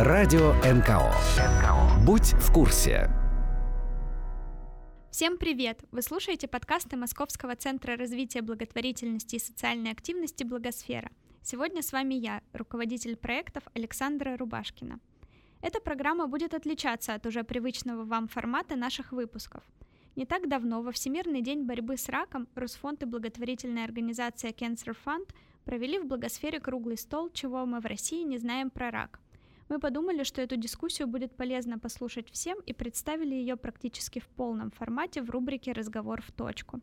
Радио НКО. Будь в курсе. Всем привет! Вы слушаете подкасты Московского центра развития благотворительности и социальной активности «Благосфера». Сегодня с вами я, руководитель проектов Александра Рубашкина. Эта программа будет отличаться от уже привычного вам формата наших выпусков. Не так давно, во Всемирный день борьбы с раком, Росфонд и благотворительная организация Cancer Fund провели в благосфере круглый стол, чего мы в России не знаем про рак – мы подумали, что эту дискуссию будет полезно послушать всем и представили ее практически в полном формате в рубрике «Разговор в точку».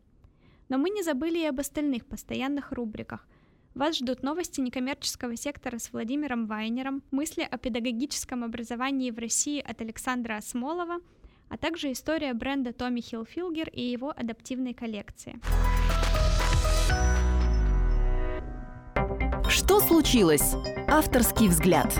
Но мы не забыли и об остальных постоянных рубриках. Вас ждут новости некоммерческого сектора с Владимиром Вайнером, мысли о педагогическом образовании в России от Александра Осмолова, а также история бренда Томми Хилфилгер и его адаптивной коллекции. Что случилось? Авторский взгляд.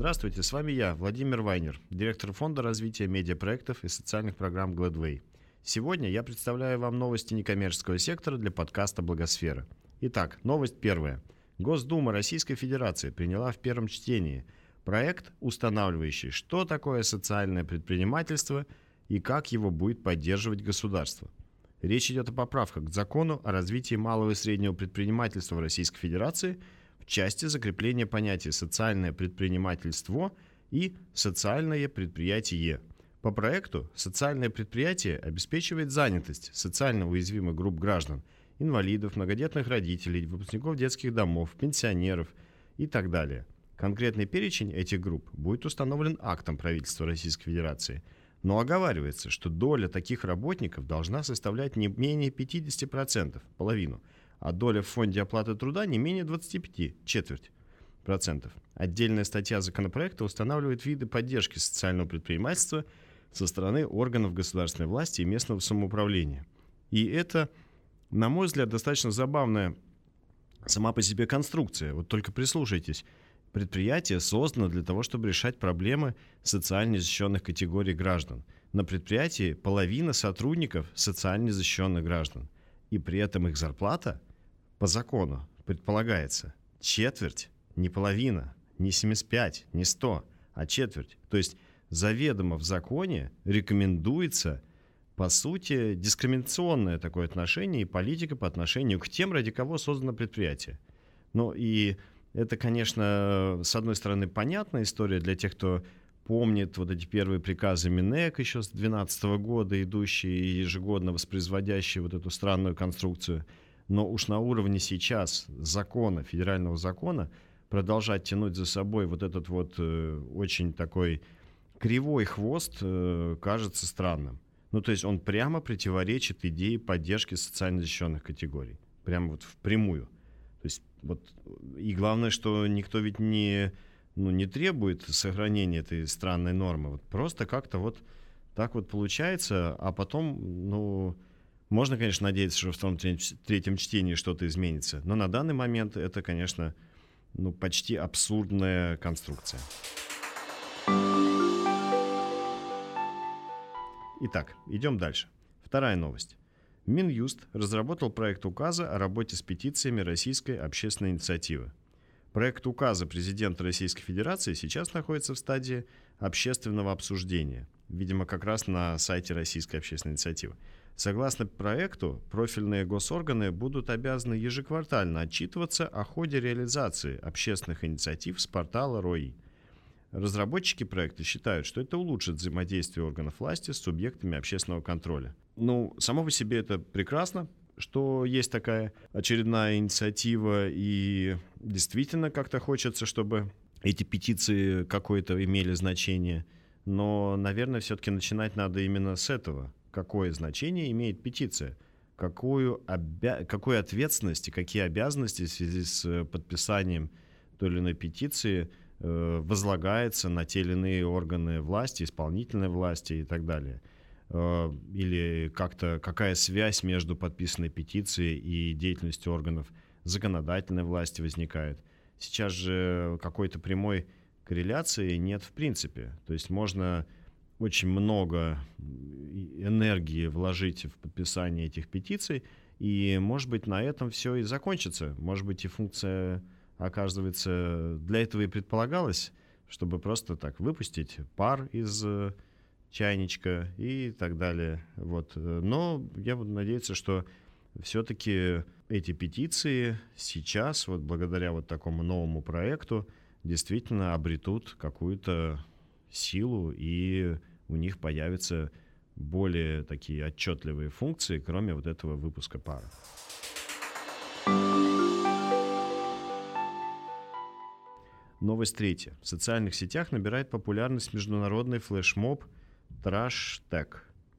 Здравствуйте, с вами я, Владимир Вайнер, директор фонда развития медиапроектов и социальных программ Gladway. Сегодня я представляю вам новости некоммерческого сектора для подкаста «Благосфера». Итак, новость первая. Госдума Российской Федерации приняла в первом чтении проект, устанавливающий, что такое социальное предпринимательство и как его будет поддерживать государство. Речь идет о поправках к закону о развитии малого и среднего предпринимательства в Российской Федерации – части закрепления понятия «социальное предпринимательство» и «социальное предприятие». По проекту социальное предприятие обеспечивает занятость социально уязвимых групп граждан, инвалидов, многодетных родителей, выпускников детских домов, пенсионеров и так далее. Конкретный перечень этих групп будет установлен актом правительства Российской Федерации, но оговаривается, что доля таких работников должна составлять не менее 50%, половину – а доля в фонде оплаты труда не менее 25, четверть процентов. Отдельная статья законопроекта устанавливает виды поддержки социального предпринимательства со стороны органов государственной власти и местного самоуправления. И это, на мой взгляд, достаточно забавная сама по себе конструкция. Вот только прислушайтесь. Предприятие создано для того, чтобы решать проблемы социально защищенных категорий граждан. На предприятии половина сотрудников социально защищенных граждан. И при этом их зарплата – по закону предполагается четверть, не половина, не 75, не 100, а четверть. То есть заведомо в законе рекомендуется, по сути, дискриминационное такое отношение и политика по отношению к тем, ради кого создано предприятие. Ну и это, конечно, с одной стороны, понятная история для тех, кто помнит вот эти первые приказы Минэк еще с 2012 года, идущие ежегодно воспроизводящие вот эту странную конструкцию – но уж на уровне сейчас закона, федерального закона, продолжать тянуть за собой вот этот вот э, очень такой кривой хвост э, кажется странным. Ну, то есть он прямо противоречит идее поддержки социально защищенных категорий. Прямо вот впрямую. То есть вот и главное, что никто ведь не, ну, не требует сохранения этой странной нормы. Вот просто как-то вот так вот получается, а потом, ну, можно, конечно, надеяться, что в втором третьем чтении что-то изменится, но на данный момент это, конечно, ну, почти абсурдная конструкция. Итак, идем дальше. Вторая новость. Минюст разработал проект указа о работе с петициями Российской общественной инициативы. Проект указа президента Российской Федерации сейчас находится в стадии общественного обсуждения, видимо, как раз на сайте Российской общественной инициативы. Согласно проекту, профильные госорганы будут обязаны ежеквартально отчитываться о ходе реализации общественных инициатив с портала РОИ. Разработчики проекта считают, что это улучшит взаимодействие органов власти с субъектами общественного контроля. Ну, само по себе это прекрасно, что есть такая очередная инициатива, и действительно как-то хочется, чтобы эти петиции какое-то имели значение. Но, наверное, все-таки начинать надо именно с этого какое значение имеет петиция, какую, обя... какую ответственность и какие обязанности в связи с э, подписанием той или иной петиции э, возлагается на те или иные органы власти, исполнительной власти и так далее. Э, или как-то какая связь между подписанной петицией и деятельностью органов законодательной власти возникает. Сейчас же какой-то прямой корреляции нет в принципе. То есть можно очень много энергии вложить в подписание этих петиций, и, может быть, на этом все и закончится. Может быть, и функция оказывается, для этого и предполагалось, чтобы просто так выпустить пар из э, чайничка и так далее. Вот. Но я буду надеяться, что все-таки эти петиции сейчас, вот благодаря вот такому новому проекту, действительно обретут какую-то силу, и у них появятся более такие отчетливые функции, кроме вот этого выпуска пара. Новость третья. В социальных сетях набирает популярность международный флешмоб Trash Tag.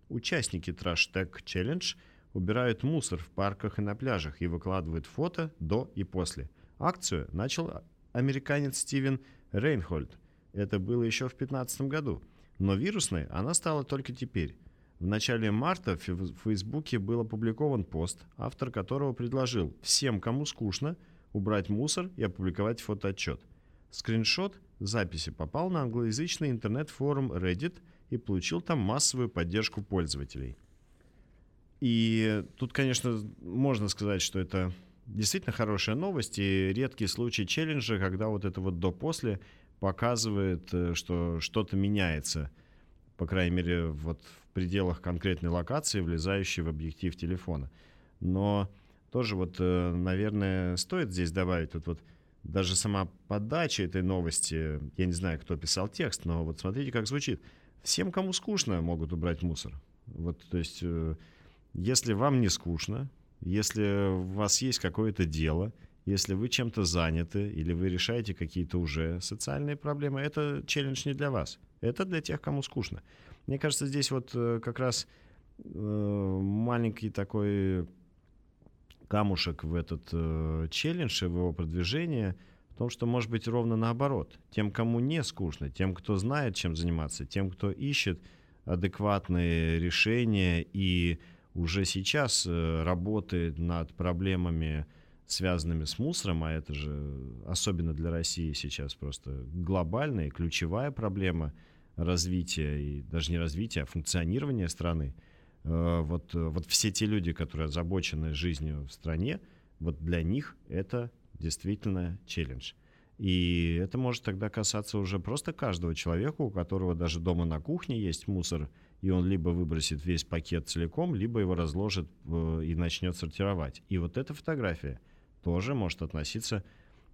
Участники Trash Tag Challenge убирают мусор в парках и на пляжах и выкладывают фото до и после. Акцию начал американец Стивен Рейнхольд. Это было еще в 2015 году. Но вирусной она стала только теперь. В начале марта в Фейсбуке был опубликован пост, автор которого предложил всем, кому скучно, убрать мусор и опубликовать фотоотчет. Скриншот записи попал на англоязычный интернет-форум Reddit и получил там массовую поддержку пользователей. И тут, конечно, можно сказать, что это действительно хорошая новость и редкий случай челленджа, когда вот это вот до-после показывает, э, что что-то меняется, по крайней мере, вот в пределах конкретной локации, влезающей в объектив телефона. Но тоже вот, э, наверное, стоит здесь добавить тут вот даже сама подача этой новости, я не знаю, кто писал текст, но вот смотрите, как звучит. Всем, кому скучно, могут убрать мусор. Вот, то есть, э, если вам не скучно, если у вас есть какое-то дело, если вы чем-то заняты или вы решаете какие-то уже социальные проблемы, это челлендж не для вас. Это для тех, кому скучно. Мне кажется, здесь вот э, как раз э, маленький такой камушек в этот э, челлендж и в его продвижение в том, что может быть ровно наоборот. Тем, кому не скучно, тем, кто знает, чем заниматься, тем, кто ищет адекватные решения и уже сейчас работает над проблемами, связанными с мусором, а это же особенно для России сейчас просто глобальная, ключевая проблема развития, и даже не развития, а функционирования страны – Э, вот, вот все те люди, которые озабочены жизнью в стране, вот для них это действительно челлендж. И это может тогда касаться уже просто каждого человека, у которого даже дома на кухне есть мусор, и он либо выбросит весь пакет целиком, либо его разложит э, и начнет сортировать. И вот эта фотография тоже может относиться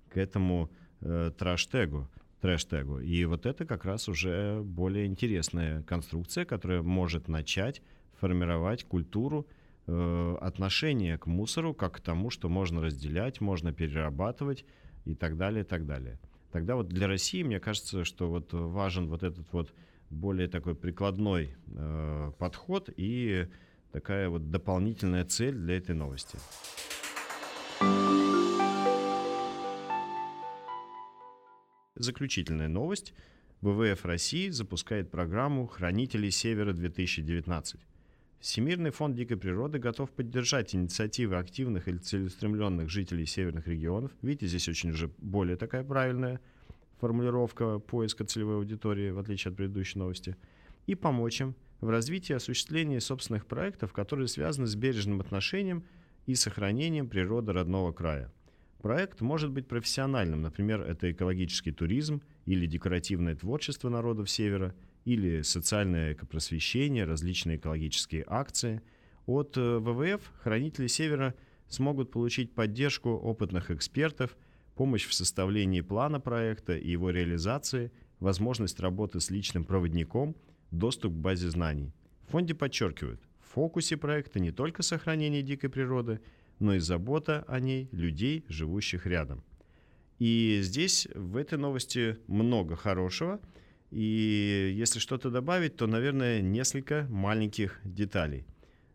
к этому э, трэш-тегу. Трэш-тегу. И вот это как раз уже более интересная конструкция, которая может начать формировать культуру э, отношения к мусору как к тому, что можно разделять, можно перерабатывать и так далее, и так далее. Тогда вот для России, мне кажется, что вот важен вот этот вот более такой прикладной э, подход и такая вот дополнительная цель для этой новости. Заключительная новость. ВВФ России запускает программу «Хранители Севера-2019». Всемирный фонд дикой природы готов поддержать инициативы активных или целеустремленных жителей северных регионов. Видите, здесь очень уже более такая правильная формулировка поиска целевой аудитории, в отличие от предыдущей новости, и помочь им в развитии и осуществлении собственных проектов, которые связаны с бережным отношением и сохранением природы родного края. Проект может быть профессиональным, например, это экологический туризм или декоративное творчество народов Севера – или социальное экопросвещение, различные экологические акции. От э, ВВФ хранители Севера смогут получить поддержку опытных экспертов, помощь в составлении плана проекта и его реализации, возможность работы с личным проводником, доступ к базе знаний. В фонде подчеркивают, в фокусе проекта не только сохранение дикой природы, но и забота о ней людей, живущих рядом. И здесь в этой новости много хорошего – и если что-то добавить, то, наверное, несколько маленьких деталей.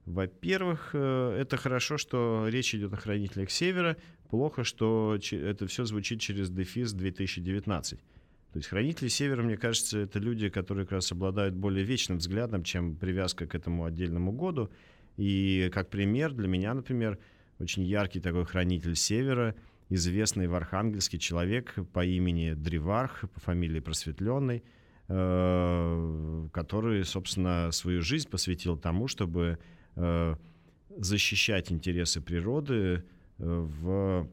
Во-первых, э, это хорошо, что речь идет о хранителях Севера. Плохо, что это все звучит через дефис 2019. То есть хранители Севера, мне кажется, это люди, которые как раз обладают более вечным взглядом, чем привязка к этому отдельному году. И как пример, для меня, например, очень яркий такой хранитель Севера, известный в Архангельске человек по имени Древарх, по фамилии Просветленный – Э, который, собственно, свою жизнь посвятил тому, чтобы э, защищать интересы природы э, в,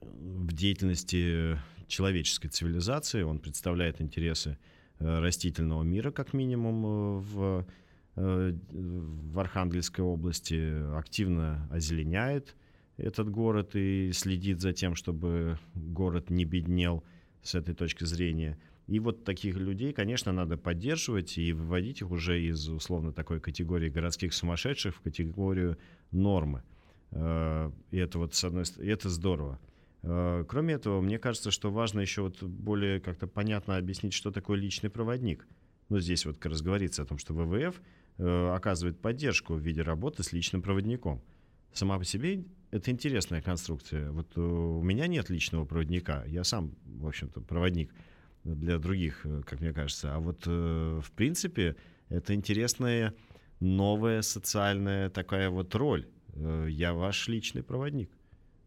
в деятельности человеческой цивилизации. Он представляет интересы растительного мира, как минимум, в, в Архангельской области, активно озеленяет этот город и следит за тем, чтобы город не беднел с этой точки зрения. И вот таких людей, конечно, надо поддерживать и выводить их уже из условно такой категории городских сумасшедших в категорию нормы. Э, и это вот с одной стороны, это здорово. Э, кроме этого, мне кажется, что важно еще вот более как-то понятно объяснить, что такое личный проводник. Ну, здесь вот как раз говорится о том, что ВВФ э, оказывает поддержку в виде работы с личным проводником. Сама по себе это интересная конструкция. Вот у меня нет личного проводника, я сам, в общем-то, проводник для других, как мне кажется. А вот, в принципе, это интересная новая социальная такая вот роль Э, я ваш личный проводник.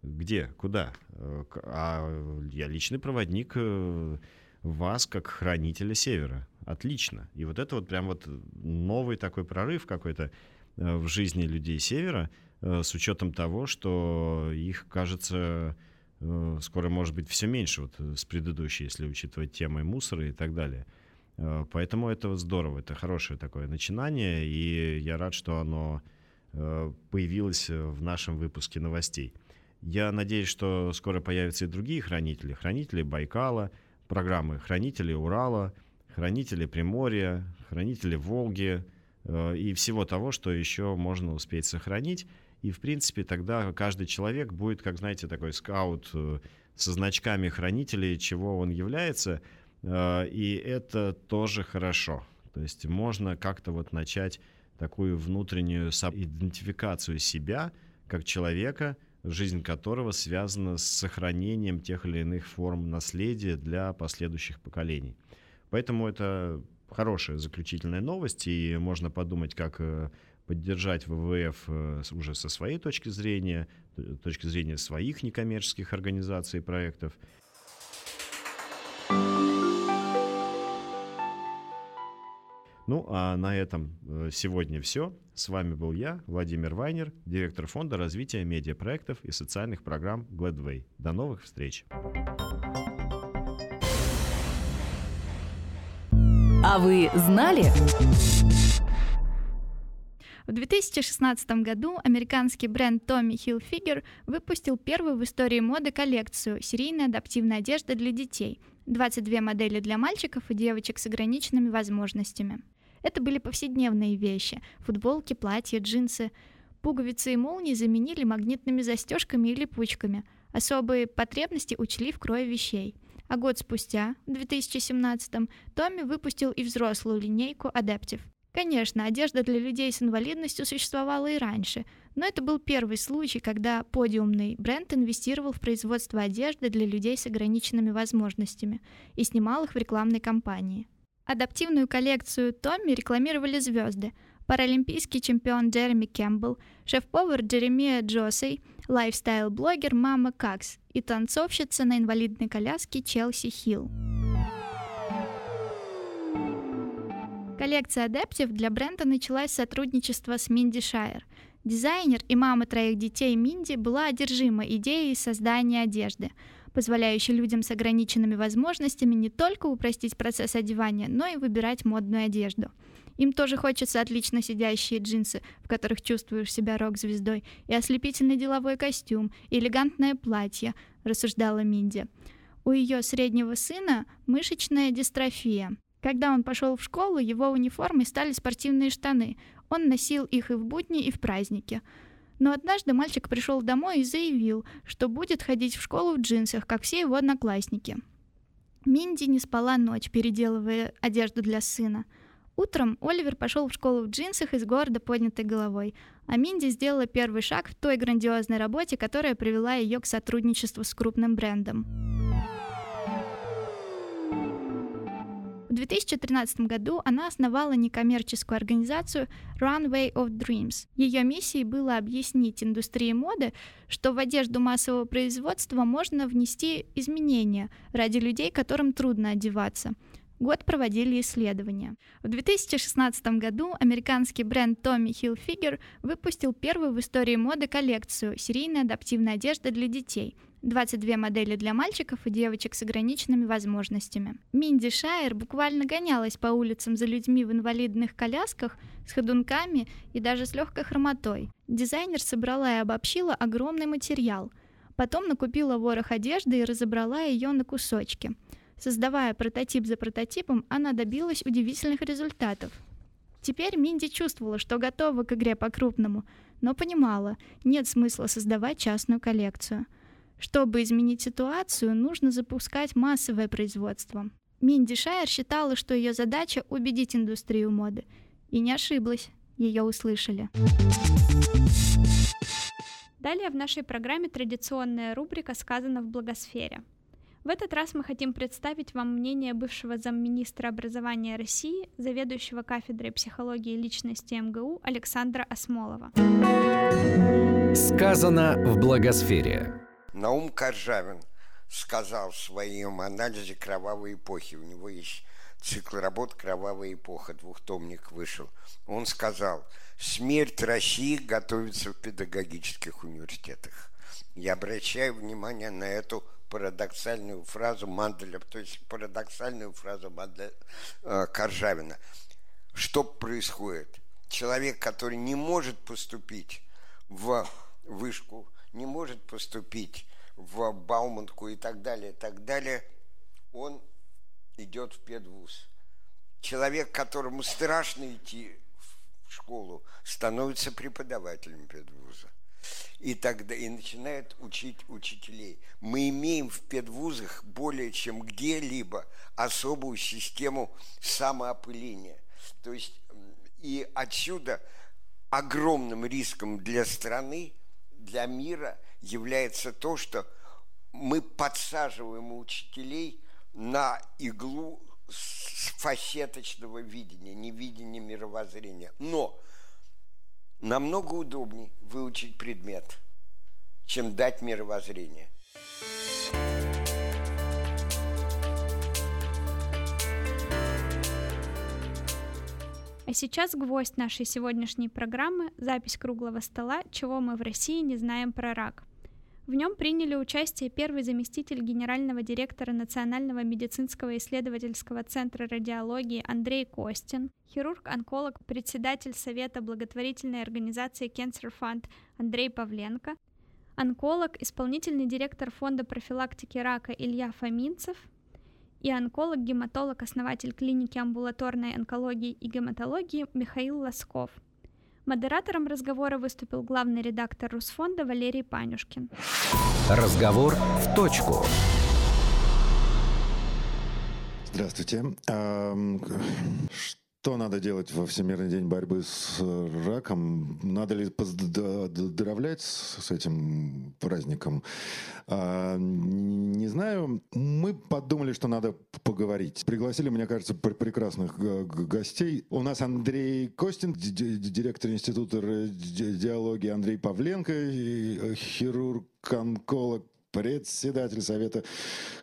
Где? Куда? Э, а я личный проводник э, вас как хранителя Севера. Отлично. И вот это вот прям вот новый такой прорыв какой-то в жизни людей Севера, с учетом того, что их, кажется, скоро может быть все меньше вот с предыдущей, если учитывать темы мусора и так далее. Поэтому это здорово, это хорошее такое начинание, и я рад, что оно Э, появилась э, в нашем выпуске новостей. Я надеюсь, что скоро появятся и другие хранители. Хранители Байкала, программы хранители Урала, хранители Приморья, хранители Волги э, и всего того, что еще можно успеть сохранить. И, в принципе, тогда каждый человек будет, как, знаете, такой скаут со значками хранителей, чего он является. И это тоже хорошо. То есть можно как-то вот начать такую внутреннюю идентификацию себя как человека, жизнь которого связана с сохранением тех или иных форм наследия для последующих поколений. Поэтому это хорошая заключительная новость, и можно подумать, как э, поддержать ВВФ э, уже со своей точки зрения, точки зрения своих некоммерческих организаций и проектов. Ну, а на этом э, сегодня все. С вами был я, Владимир Вайнер, директор фонда развития медиапроектов и социальных программ Gladway. До новых встреч! А вы знали? В 2016 году американский бренд Tommy Hilfiger выпустил первую в истории моды коллекцию серийной адаптивной одежды для детей. 22 модели для мальчиков и девочек с ограниченными возможностями. Это были повседневные вещи – футболки, платья, джинсы. Пуговицы и молнии заменили магнитными застежками и липучками. Особые потребности учли в крое вещей. А год спустя, в 2017-м, Томми выпустил и взрослую линейку Adaptive. Конечно, одежда для людей с инвалидностью существовала и раньше, но это был первый случай, когда подиумный бренд инвестировал в производство одежды для людей с ограниченными возможностями и снимал их в рекламной кампании. Адаптивную коллекцию Томми рекламировали звезды. Паралимпийский чемпион Джереми Кэмпбелл, шеф-повар Джеремия Джосей, лайфстайл-блогер Мама Какс и танцовщица на инвалидной коляске Челси Хилл. Коллекция Adaptive для бренда началась с сотрудничества с Минди Шайер. Дизайнер и мама троих детей Минди была одержима идеей создания одежды – позволяющий людям с ограниченными возможностями не только упростить процесс одевания, но и выбирать модную одежду. Им тоже хочется отлично сидящие джинсы, в которых чувствуешь себя рок-звездой, и ослепительный деловой костюм, и элегантное платье, рассуждала Минди. У ее среднего сына мышечная дистрофия. Когда он пошел в школу, его униформой стали спортивные штаны. Он носил их и в будни, и в праздники. Но однажды мальчик пришел домой и заявил, что будет ходить в школу в джинсах, как все его одноклассники. Минди не спала ночь, переделывая одежду для сына. Утром Оливер пошел в школу в джинсах и с гордо поднятой головой, а Минди сделала первый шаг в той грандиозной работе, которая привела ее к сотрудничеству с крупным брендом. 2013 году она основала некоммерческую организацию Runway of Dreams. Ее миссией было объяснить индустрии моды, что в одежду массового производства можно внести изменения ради людей, которым трудно одеваться. Год проводили исследования. В 2016 году американский бренд Tommy Hilfiger выпустил первую в истории моды коллекцию серийной адаптивной одежды для детей. 22 модели для мальчиков и девочек с ограниченными возможностями. Минди Шайер буквально гонялась по улицам за людьми в инвалидных колясках, с ходунками и даже с легкой хромотой. Дизайнер собрала и обобщила огромный материал. Потом накупила ворох одежды и разобрала ее на кусочки. Создавая прототип за прототипом, она добилась удивительных результатов. Теперь Минди чувствовала, что готова к игре по-крупному, но понимала, нет смысла создавать частную коллекцию – чтобы изменить ситуацию, нужно запускать массовое производство. Минди Шайер считала, что ее задача — убедить индустрию моды. И не ошиблась, ее услышали. Далее в нашей программе традиционная рубрика «Сказано в благосфере». В этот раз мы хотим представить вам мнение бывшего замминистра образования России, заведующего кафедрой психологии личности МГУ Александра Осмолова. Сказано в благосфере. Наум Коржавин сказал в своем анализе кровавой эпохи. У него есть цикл работ «Кровавая эпоха», двухтомник вышел. Он сказал, смерть России готовится в педагогических университетах. Я обращаю внимание на эту парадоксальную фразу Манделя, то есть парадоксальную фразу Манделя, э, Коржавина. Что происходит? Человек, который не может поступить в вышку не может поступить в Бауманку и так далее, и так далее, он идет в педвуз. Человек, которому страшно идти в школу, становится преподавателем педвуза. И тогда и начинает учить учителей. Мы имеем в педвузах более чем где-либо особую систему самоопыления. То есть и отсюда огромным риском для страны для мира является то, что мы подсаживаем учителей на иглу фасеточного видения, невидения мировоззрения. Но намного удобнее выучить предмет, чем дать мировоззрение. А сейчас гвоздь нашей сегодняшней программы – запись круглого стола «Чего мы в России не знаем про рак». В нем приняли участие первый заместитель генерального директора Национального медицинского исследовательского центра радиологии Андрей Костин, хирург-онколог, председатель Совета благотворительной организации Cancer Fund Андрей Павленко, онколог, исполнительный директор Фонда профилактики рака Илья Фоминцев – и онколог-гематолог, основатель клиники амбулаторной онкологии и гематологии Михаил Лосков. Модератором разговора выступил главный редактор Русфонда Валерий Панюшкин. Разговор в точку. Здравствуйте. Что надо делать во Всемирный день борьбы с раком? Надо ли поздравлять с этим праздником? А, не знаю. Мы подумали, что надо поговорить. Пригласили, мне кажется, прекрасных гостей. У нас Андрей Костин, директор Института радиологии Андрей Павленко, э, хирург-онколог председатель Совета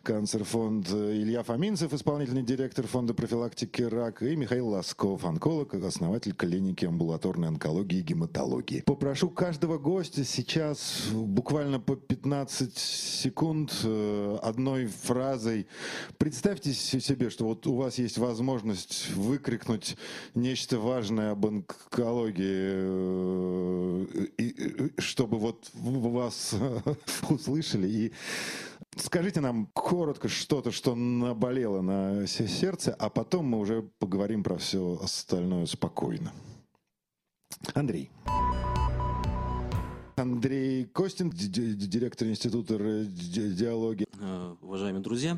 Канцерфонд Илья Фоминцев, исполнительный директор Фонда профилактики рака, и Михаил Лосков, онколог, основатель клиники амбулаторной онкологии и гематологии. Попрошу каждого гостя сейчас буквально по 15 секунд э, одной фразой. Представьте себе, что вот у вас есть возможность выкрикнуть нечто важное об онкологии, э, чтобы вот вас услышали и скажите нам коротко что-то, что наболело на сердце, а потом мы уже поговорим про все остальное спокойно. Андрей. Андрей Костин, директор Института радиологии. Э, уважаемые друзья,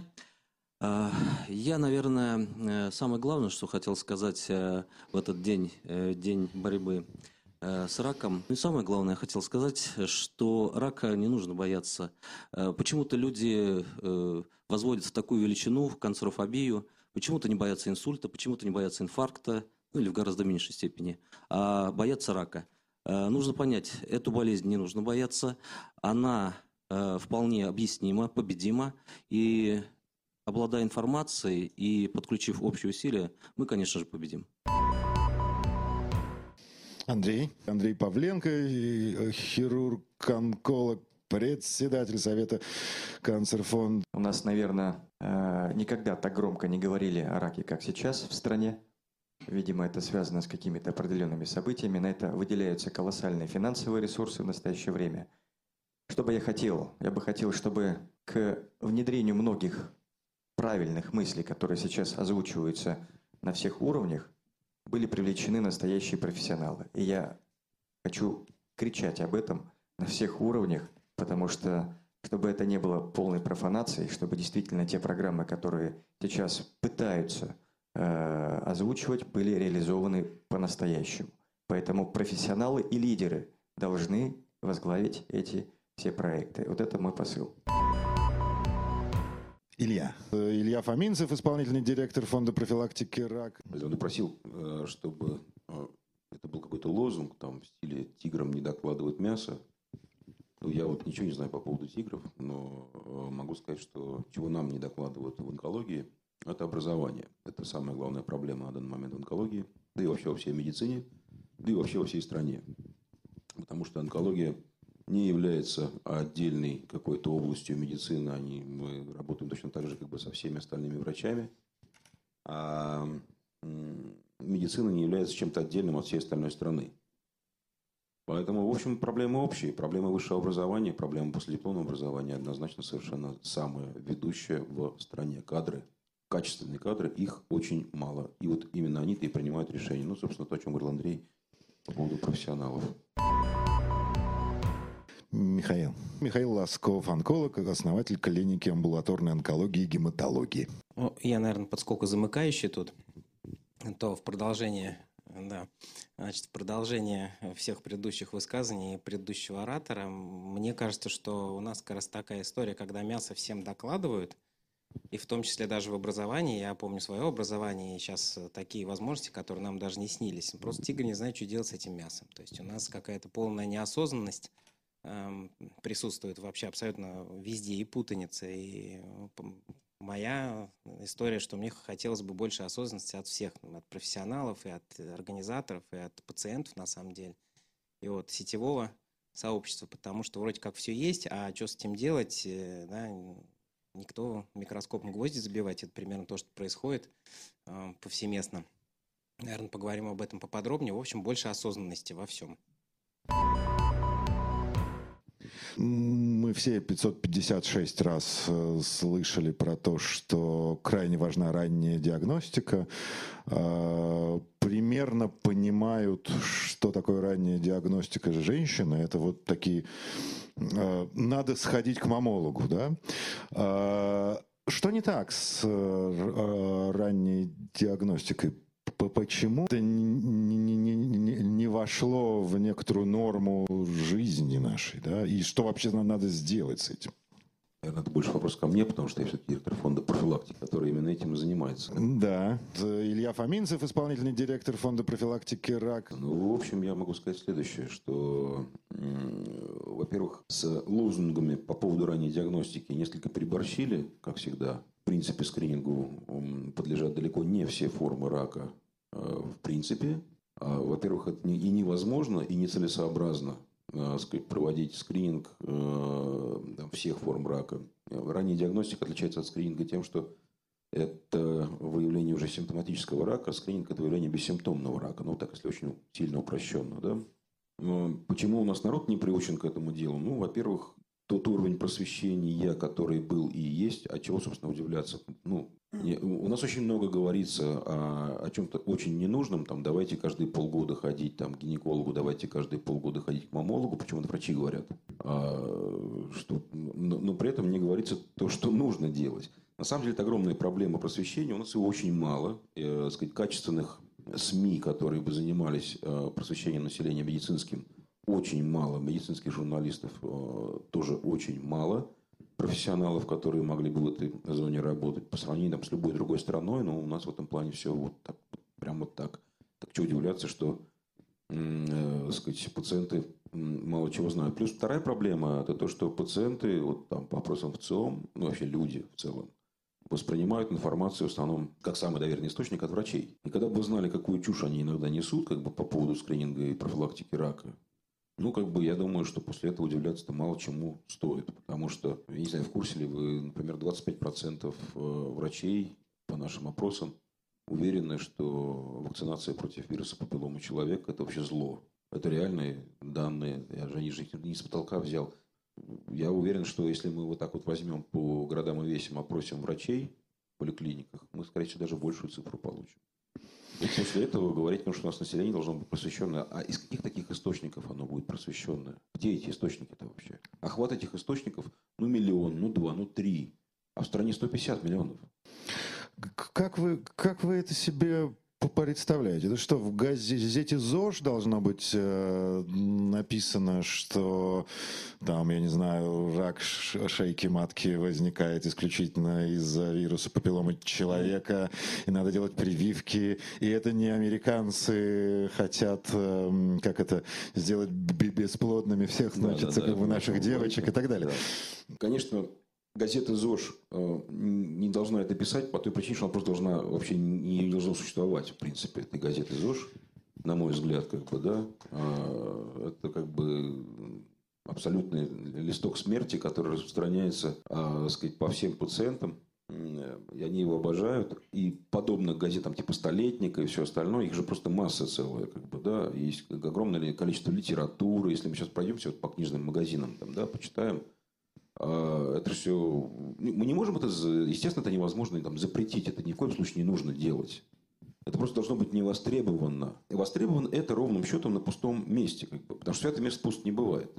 э, я, наверное, э, самое главное, что хотел сказать в этот день, день борьбы с раком. И самое главное, я хотел сказать, что рака не нужно бояться. Э, почему-то люди э, возводят в такую величину, в канцерофобию, почему-то не боятся инсульта, почему-то не боятся инфаркта, ну или в гораздо меньшей степени, а боятся рака. Нужно понять, эту болезнь не нужно бояться, она вполне объяснима, победима, и обладая информацией и подключив общие усилия, мы, конечно же, победим. Андрей. Андрей Павленко, э, хирург, онколог, председатель Совета Канцерфонд. У нас, наверное, э, никогда так громко не говорили о раке, как сейчас в стране. Видимо, это связано с какими-то определенными событиями. На это выделяются колоссальные финансовые ресурсы в настоящее время. Что бы я хотел? Я бы хотел, чтобы к внедрению многих правильных мыслей, которые сейчас озвучиваются на всех уровнях, были привлечены настоящие профессионалы. И я хочу кричать об этом на всех уровнях, потому что чтобы это не было полной профанацией, чтобы действительно те программы, которые сейчас пытаются э, озвучивать, были реализованы по-настоящему. Поэтому профессионалы и лидеры должны возглавить эти все проекты. Вот это мой посыл. Илья. Э, Илья Фоминцев, исполнительный директор фонда профилактики рака. Он просил, э, чтобы э, это был какой-то лозунг, там, в стиле «тиграм не докладывают мясо». Ну, я вот ничего не знаю по поводу тигров, но могу сказать, что чего нам не докладывают в онкологии, это образование. Это самая главная проблема на данный момент в онкологии, да и вообще во всей медицине, да и вообще во всей стране. Потому что онкология не является отдельной какой-то областью медицины. Они, мы работаем точно так же, как бы со всеми остальными врачами. А медицина не является чем-то отдельным от всей остальной страны. Поэтому, в общем, проблемы общие. Проблема высшего образования, проблема последипломного образования однозначно совершенно самая ведущая в стране. Кадры, качественные кадры, их очень мало. И вот именно они-то и принимают решения. Ну, собственно, то, о чем говорил Андрей по поводу профессионалов. Михаил. Михаил Лосков, онколог, основатель клиники амбулаторной онкологии и гематологии. Ну, я, наверное, подскольку замыкающий тут, то в продолжение, да, значит, в продолжение всех предыдущих высказаний предыдущего оратора, мне кажется, что у нас как раз такая история, когда мясо всем докладывают, и в том числе даже в образовании, я помню свое образование, и сейчас такие возможности, которые нам даже не снились. Просто тигр не знает, что делать с этим мясом. То есть у нас какая-то полная неосознанность, присутствует вообще абсолютно везде и путаница. И моя история, что мне хотелось бы больше осознанности от всех, от профессионалов и от организаторов, и от пациентов на самом деле, и от сетевого сообщества, потому что вроде как все есть, а что с этим делать, э, да, никто микроскопом гвозди забивать, это примерно то, что происходит э, повсеместно. Наверное, поговорим об этом поподробнее. В общем, больше осознанности во всем. Мы все 556 раз э, слышали про то, что крайне важна ранняя диагностика. А, примерно понимают, что такое ранняя диагностика женщины. Это вот такие... А, надо сходить к мамологу, да? Что не так с э, ранней диагностикой? Почему это не, не, не, не вошло в некоторую норму жизни нашей, да, и что вообще нам надо сделать с этим? Наверное, это больше вопрос ко мне, потому что я все-таки директор фонда профилактики, который именно этим и занимается. Да. Илья Фоминцев, исполнительный директор фонда профилактики рака. Ну, в общем, я могу сказать следующее, что, во-первых, с лозунгами по поводу ранней диагностики несколько переборщили, как всегда. В принципе, скринингу подлежат далеко не все формы рака, в принципе. А, во-первых, это и невозможно, и нецелесообразно э, проводить скрининг э, всех форм рака. Ранняя диагностика отличается от скрининга тем, что это выявление уже симптоматического рака, а скрининг – это выявление бессимптомного рака. Ну, так, если очень сильно упрощенно. Да? Почему у нас народ не приучен к этому делу? Ну, во-первых, тот уровень просвещения, который был и есть, а чего, собственно, удивляться? Ну, у нас очень много говорится о, о чем-то очень ненужном. Там, давайте каждые полгода ходить там, к гинекологу, давайте каждые полгода ходить к мамологу. Почему-то врачи говорят. А, что, но, но при этом не говорится то, что нужно делать. На самом деле, это огромная проблема просвещения. У нас его очень мало. Э, сказать, качественных СМИ, которые бы занимались э, просвещением населения медицинским, очень мало. Медицинских журналистов э, тоже очень мало профессионалов, которые могли бы в этой зоне работать по сравнению там, с любой другой страной, но у нас в этом плане все вот так, прям вот так. Так что удивляться, что э, сказать, пациенты мало чего знают. Плюс вторая проблема – это то, что пациенты вот, там, по вопросам в ЦИОМ, ну вообще люди в целом, воспринимают информацию в основном как самый доверенный источник от врачей. И когда бы вы знали, какую чушь они иногда несут как бы по поводу скрининга и профилактики рака, Ну, как бы я думаю, что после этого удивляться-то мало чему стоит. Потому что, я не знаю, в курсе ли вы, например, 25% э, врачей по нашим опросам уверены, что вакцинация против вируса папиллома человека – это вообще зло. Это реальные данные. Я же их не с потолка взял. Я уверен, что если мы вот так вот возьмем по городам и весим, опросим врачей в поликлиниках, мы, скорее всего, даже большую цифру получим. И после этого говорить, ну, что у нас население должно быть просвещенное. А из каких таких источников оно будет просвещенное? Где эти источники-то вообще? Охват этих источников, ну, миллион, ну, два, ну, три. А в стране 150 миллионов. Как вы, как вы это себе представляете? Это что, в газете ЗОЖ должно быть э, написано, что там, я не знаю, рак шейки матки возникает исключительно из-за вируса папиллома человека, и надо делать прививки, и это не американцы хотят, э, как это, сделать бесплодными всех, значит, да, да, да, наших девочек и так далее. Да. Конечно, газета ЗОЖ э, не должна это писать по той причине, что она просто должна вообще не должна существовать, в принципе, этой газеты ЗОЖ, на мой взгляд, как бы, да. А, это как бы абсолютный листок смерти, который распространяется, а, так сказать, по всем пациентам. И они его обожают. И подобно газетам типа «Столетника» и все остальное, их же просто масса целая. Как бы, да? Есть огромное количество литературы. Если мы сейчас пройдемся вот по книжным магазинам, там, да, почитаем, это все... Мы не можем это... Естественно, это невозможно там, запретить. Это ни в коем случае не нужно делать. Это просто должно быть не востребовано. И востребовано это ровным счетом на пустом месте. Как бы, потому что святое место пусто не бывает.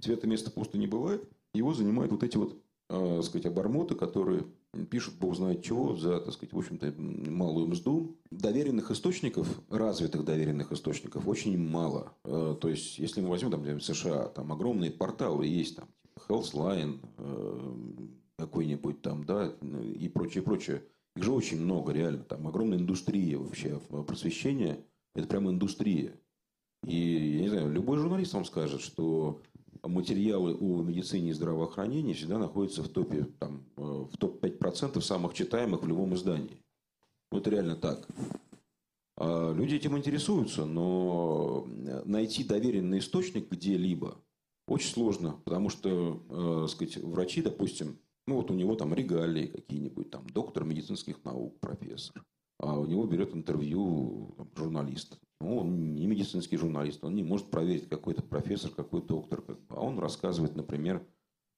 Святое место пусто не бывает. Его занимают вот эти вот, э, сказать, обормоты, которые пишут бог знает чего за, так сказать, в общем-то, малую мзду. Доверенных источников, развитых доверенных источников очень мало. Э, то есть, если мы возьмем, там, США, там огромные порталы есть, там, Healthline, э, какой-нибудь там, да, и прочее, прочее. Их же очень много, реально. Там огромная индустрия вообще просвещения. Это прямо индустрия. И, я не знаю, любой журналист вам скажет, что материалы о медицине и здравоохранении всегда находятся в топе, там, э, в топ-5% самых читаемых в любом издании. Вот реально так. А люди этим интересуются, но найти доверенный источник где-либо очень сложно, потому что, э, сказать, врачи, допустим, ну вот у него там регалии какие-нибудь, там доктор медицинских наук, профессор, а у него берет интервью там, журналист. Ну, он не медицинский журналист, он не может проверить, какой-то профессор, какой доктор. Как, а он рассказывает, например,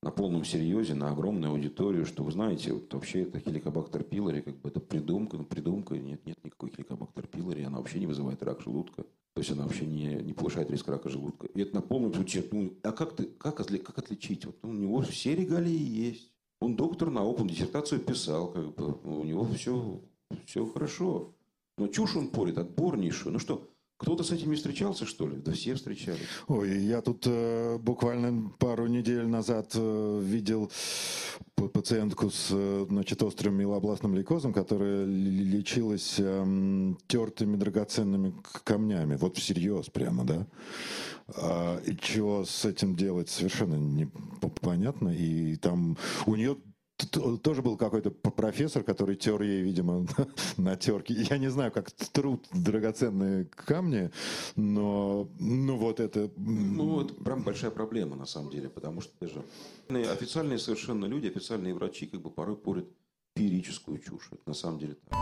на полном серьезе, на огромную аудиторию, что вы знаете, вот вообще это хеликобактер пилори, как бы это придумка, ну придумка, нет, нет никакой хеликобактер пилори, она вообще не вызывает рак желудка. То есть она вообще не, не повышает риск рака желудка. И это на полном случае. Ну, а как, ты, как, как отличить? Вот у него все регалии есть. Он доктор наук, он диссертацию писал, как бы. У него все, все хорошо. Но чушь он порит, отборнейшую. Ну что, кто-то с этим не встречался, что ли? Да все встречались. Ой, я тут э, буквально пару недель назад э, видел пациентку с значит, острым милобластным лейкозом, которая лечилась эм, тертыми драгоценными камнями. Вот всерьез прямо, да? А, и чего с этим делать совершенно непонятно. И там у нее тоже был какой-то профессор, который тер ей, видимо, на терке. Я не знаю, как труд драгоценные камни, но ну вот это... Ну вот прям большая проблема на самом деле, потому что даже официальные совершенно люди, официальные врачи как бы порой порят феерическую чушь. Это на самом деле так.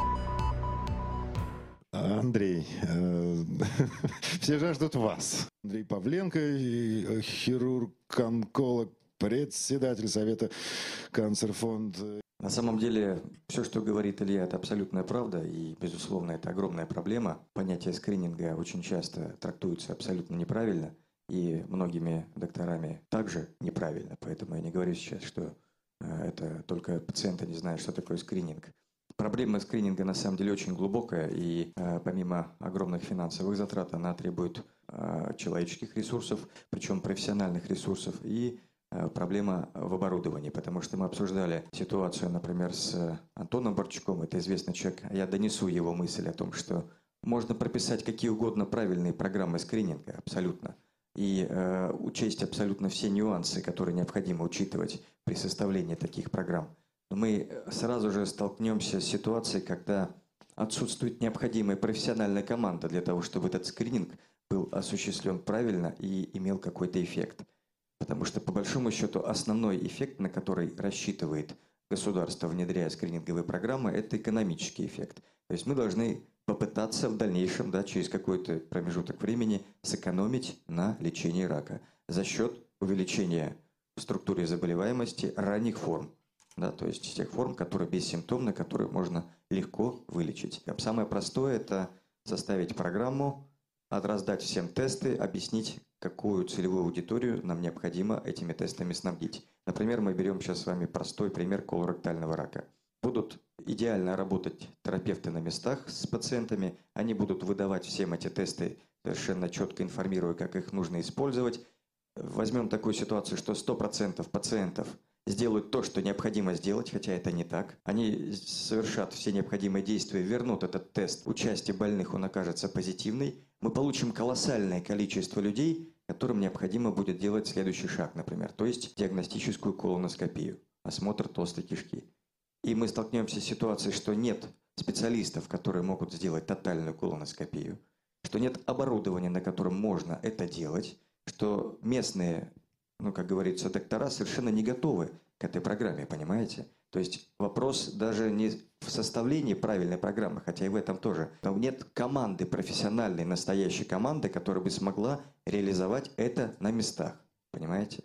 Андрей, э, все жаждут вас. Андрей Павленко, э, хирург-онколог, председатель Совета Канцерфонд. На самом деле, все, что говорит Илья, это абсолютная правда, и, безусловно, это огромная проблема. Понятие скрининга очень часто трактуется абсолютно неправильно, и многими докторами также неправильно, поэтому я не говорю сейчас, что э, это только пациенты не знают, что такое скрининг. Проблема скрининга на самом деле очень глубокая, и э, помимо огромных финансовых затрат, она требует э, человеческих ресурсов, причем профессиональных ресурсов, и проблема в оборудовании, потому что мы обсуждали ситуацию, например, с Антоном Борчуком, это известный человек, я донесу его мысль о том, что можно прописать какие угодно правильные программы скрининга, абсолютно, и э, учесть абсолютно все нюансы, которые необходимо учитывать при составлении таких программ. Но мы сразу же столкнемся с ситуацией, когда отсутствует необходимая профессиональная команда для того, чтобы этот скрининг был осуществлен правильно и имел какой-то эффект. Потому что, по большому счету, основной эффект, на который рассчитывает государство, внедряя скрининговые программы, это экономический эффект. То есть мы должны попытаться в дальнейшем, да, через какой-то промежуток времени, сэкономить на лечении рака за счет увеличения в структуре заболеваемости ранних форм. Да, то есть тех форм, которые бессимптомны, которые можно легко вылечить. Самое простое – это составить программу, раздать всем тесты, объяснить, какую целевую аудиторию нам необходимо этими тестами снабдить. Например, мы берем сейчас с вами простой пример колоректального рака. Будут идеально работать терапевты на местах с пациентами, они будут выдавать всем эти тесты, совершенно четко информируя, как их нужно использовать. Возьмем такую ситуацию, что 100% пациентов сделают то, что необходимо сделать, хотя это не так. Они совершат все необходимые действия, вернут этот тест. Участие больных, он окажется позитивный. Мы получим колоссальное количество людей, которым необходимо будет делать следующий шаг, например, то есть диагностическую колоноскопию, осмотр толстой кишки. И мы столкнемся с ситуацией, что нет специалистов, которые могут сделать тотальную колоноскопию, что нет оборудования, на котором можно это делать, что местные ну, как говорится, доктора совершенно не готовы к этой программе, понимаете? То есть вопрос даже не в составлении правильной программы, хотя и в этом тоже. Там нет команды, профессиональной, настоящей команды, которая бы смогла реализовать это на местах, понимаете?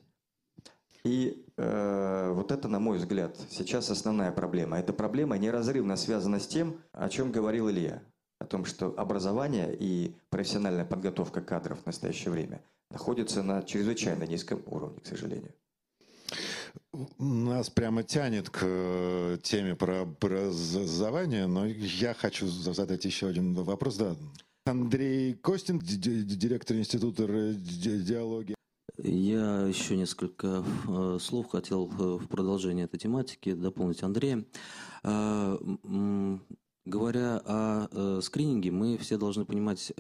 И э, вот это, на мой взгляд, сейчас основная проблема. Эта проблема неразрывно связана с тем, о чем говорил Илья. О том, что образование и профессиональная подготовка кадров в настоящее время – находится на чрезвычайно низком уровне, к сожалению. Нас прямо тянет к э, теме про образование, но я хочу задать еще один вопрос. Да. Андрей Костин, директор Института диалоги. Я еще несколько э, слов хотел э, в продолжение этой тематики дополнить Андрея. Говоря о скрининге, мы все должны понимать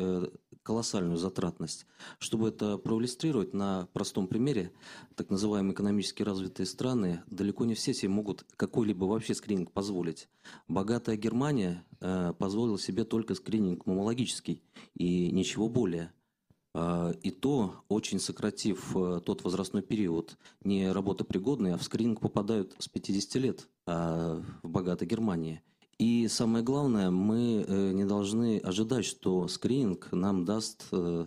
колоссальную затратность. Чтобы это проиллюстрировать на простом примере, так называемые экономически развитые страны, далеко не все себе могут какой-либо вообще скрининг позволить. Богатая Германия э, позволила себе только скрининг мамологический и ничего более. Э, и то, очень сократив э, тот возрастной период, не работопригодный, а в скрининг попадают с 50 лет э, в богатой Германии – и самое главное, мы э, не должны ожидать, что скрининг нам даст э,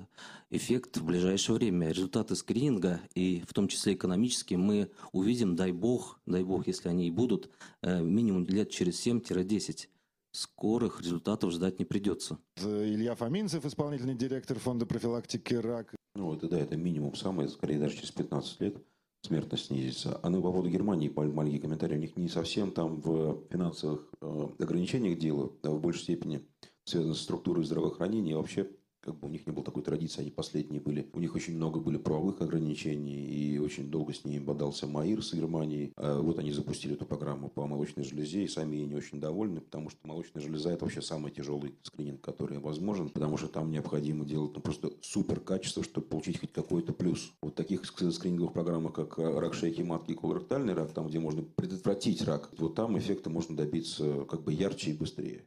эффект в ближайшее время. Результаты скрининга, и в том числе экономические, мы увидим, дай бог, дай бог, если они и будут, э, минимум лет через 7-10 скорых результатов ждать не придется. Илья Фоминцев, исполнительный директор фонда профилактики рака. Ну, это да, это минимум самое, скорее даже через 15 лет смертность снизится. А ну по поводу Германии, маленький комментарий, у них не совсем там в финансовых э, ограничениях дело, а в большей степени связано с структурой здравоохранения и вообще как бы у них не было такой традиции, они последние были. У них очень много были правовых ограничений, и очень долго с ними бодался Маир с Германией. А вот они запустили эту программу по молочной железе, и сами ей не очень довольны, потому что молочная железа – это вообще самый тяжелый скрининг, который возможен, потому что там необходимо делать ну, просто супер качество, чтобы получить хоть какой-то плюс. Вот таких скрининговых программах, как рак шейки матки и колоректальный рак, там, где можно предотвратить рак, вот там эффекта можно добиться как бы ярче и быстрее.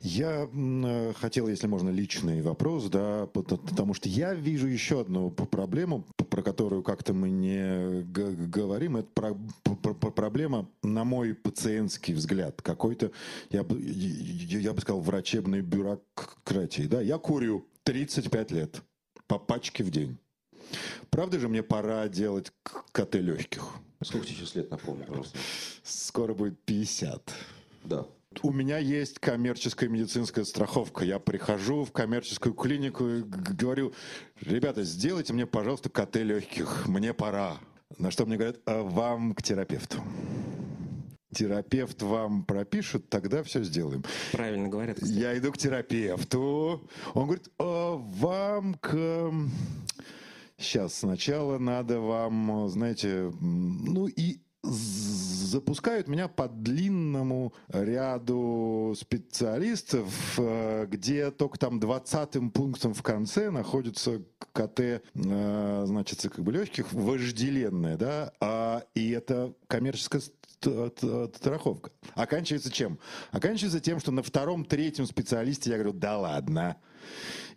Я э, хотел, если можно, личный вопрос, да, потому что я вижу еще одну проблему, про которую как-то мы не говорим. Это про, про, про проблема, на мой пациентский взгляд, какой-то, я бы, я бы сказал, врачебной бюрократии. Да, я курю 35 лет по пачке в день. Правда же мне пора делать КТ легких? Сколько сейчас лет, напомню, пожалуйста? Скоро будет 50. Да у меня есть коммерческая медицинская страховка. Я прихожу в коммерческую клинику и говорю, ребята, сделайте мне, пожалуйста, КТ легких, мне пора. На что мне говорят, а вам к терапевту. Терапевт вам пропишет, тогда все сделаем. Правильно говорят. Кстати. Я иду к терапевту. Он говорит, а вам к... Сейчас сначала надо вам, знаете, ну и запускают меня по длинному ряду специалистов, э, где только там 20 пунктом в конце находится КТ, э, значит, как бы легких, вожделенное, да, а, и это коммерческая страховка. Оканчивается чем? Оканчивается тем, что на втором, третьем специалисте я говорю, да ладно.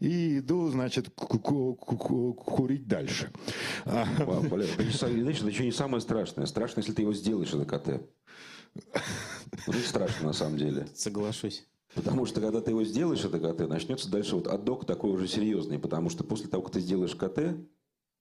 И иду, значит, курить дальше. Валер, это еще не самое страшное. Страшно, если ты его сделаешь, это КТ. Ну, это страшно на самом деле. Соглашусь. Потому что когда ты его сделаешь, это КТ, начнется дальше вот отдок такой уже серьезный. Потому что после того, как ты сделаешь КТ,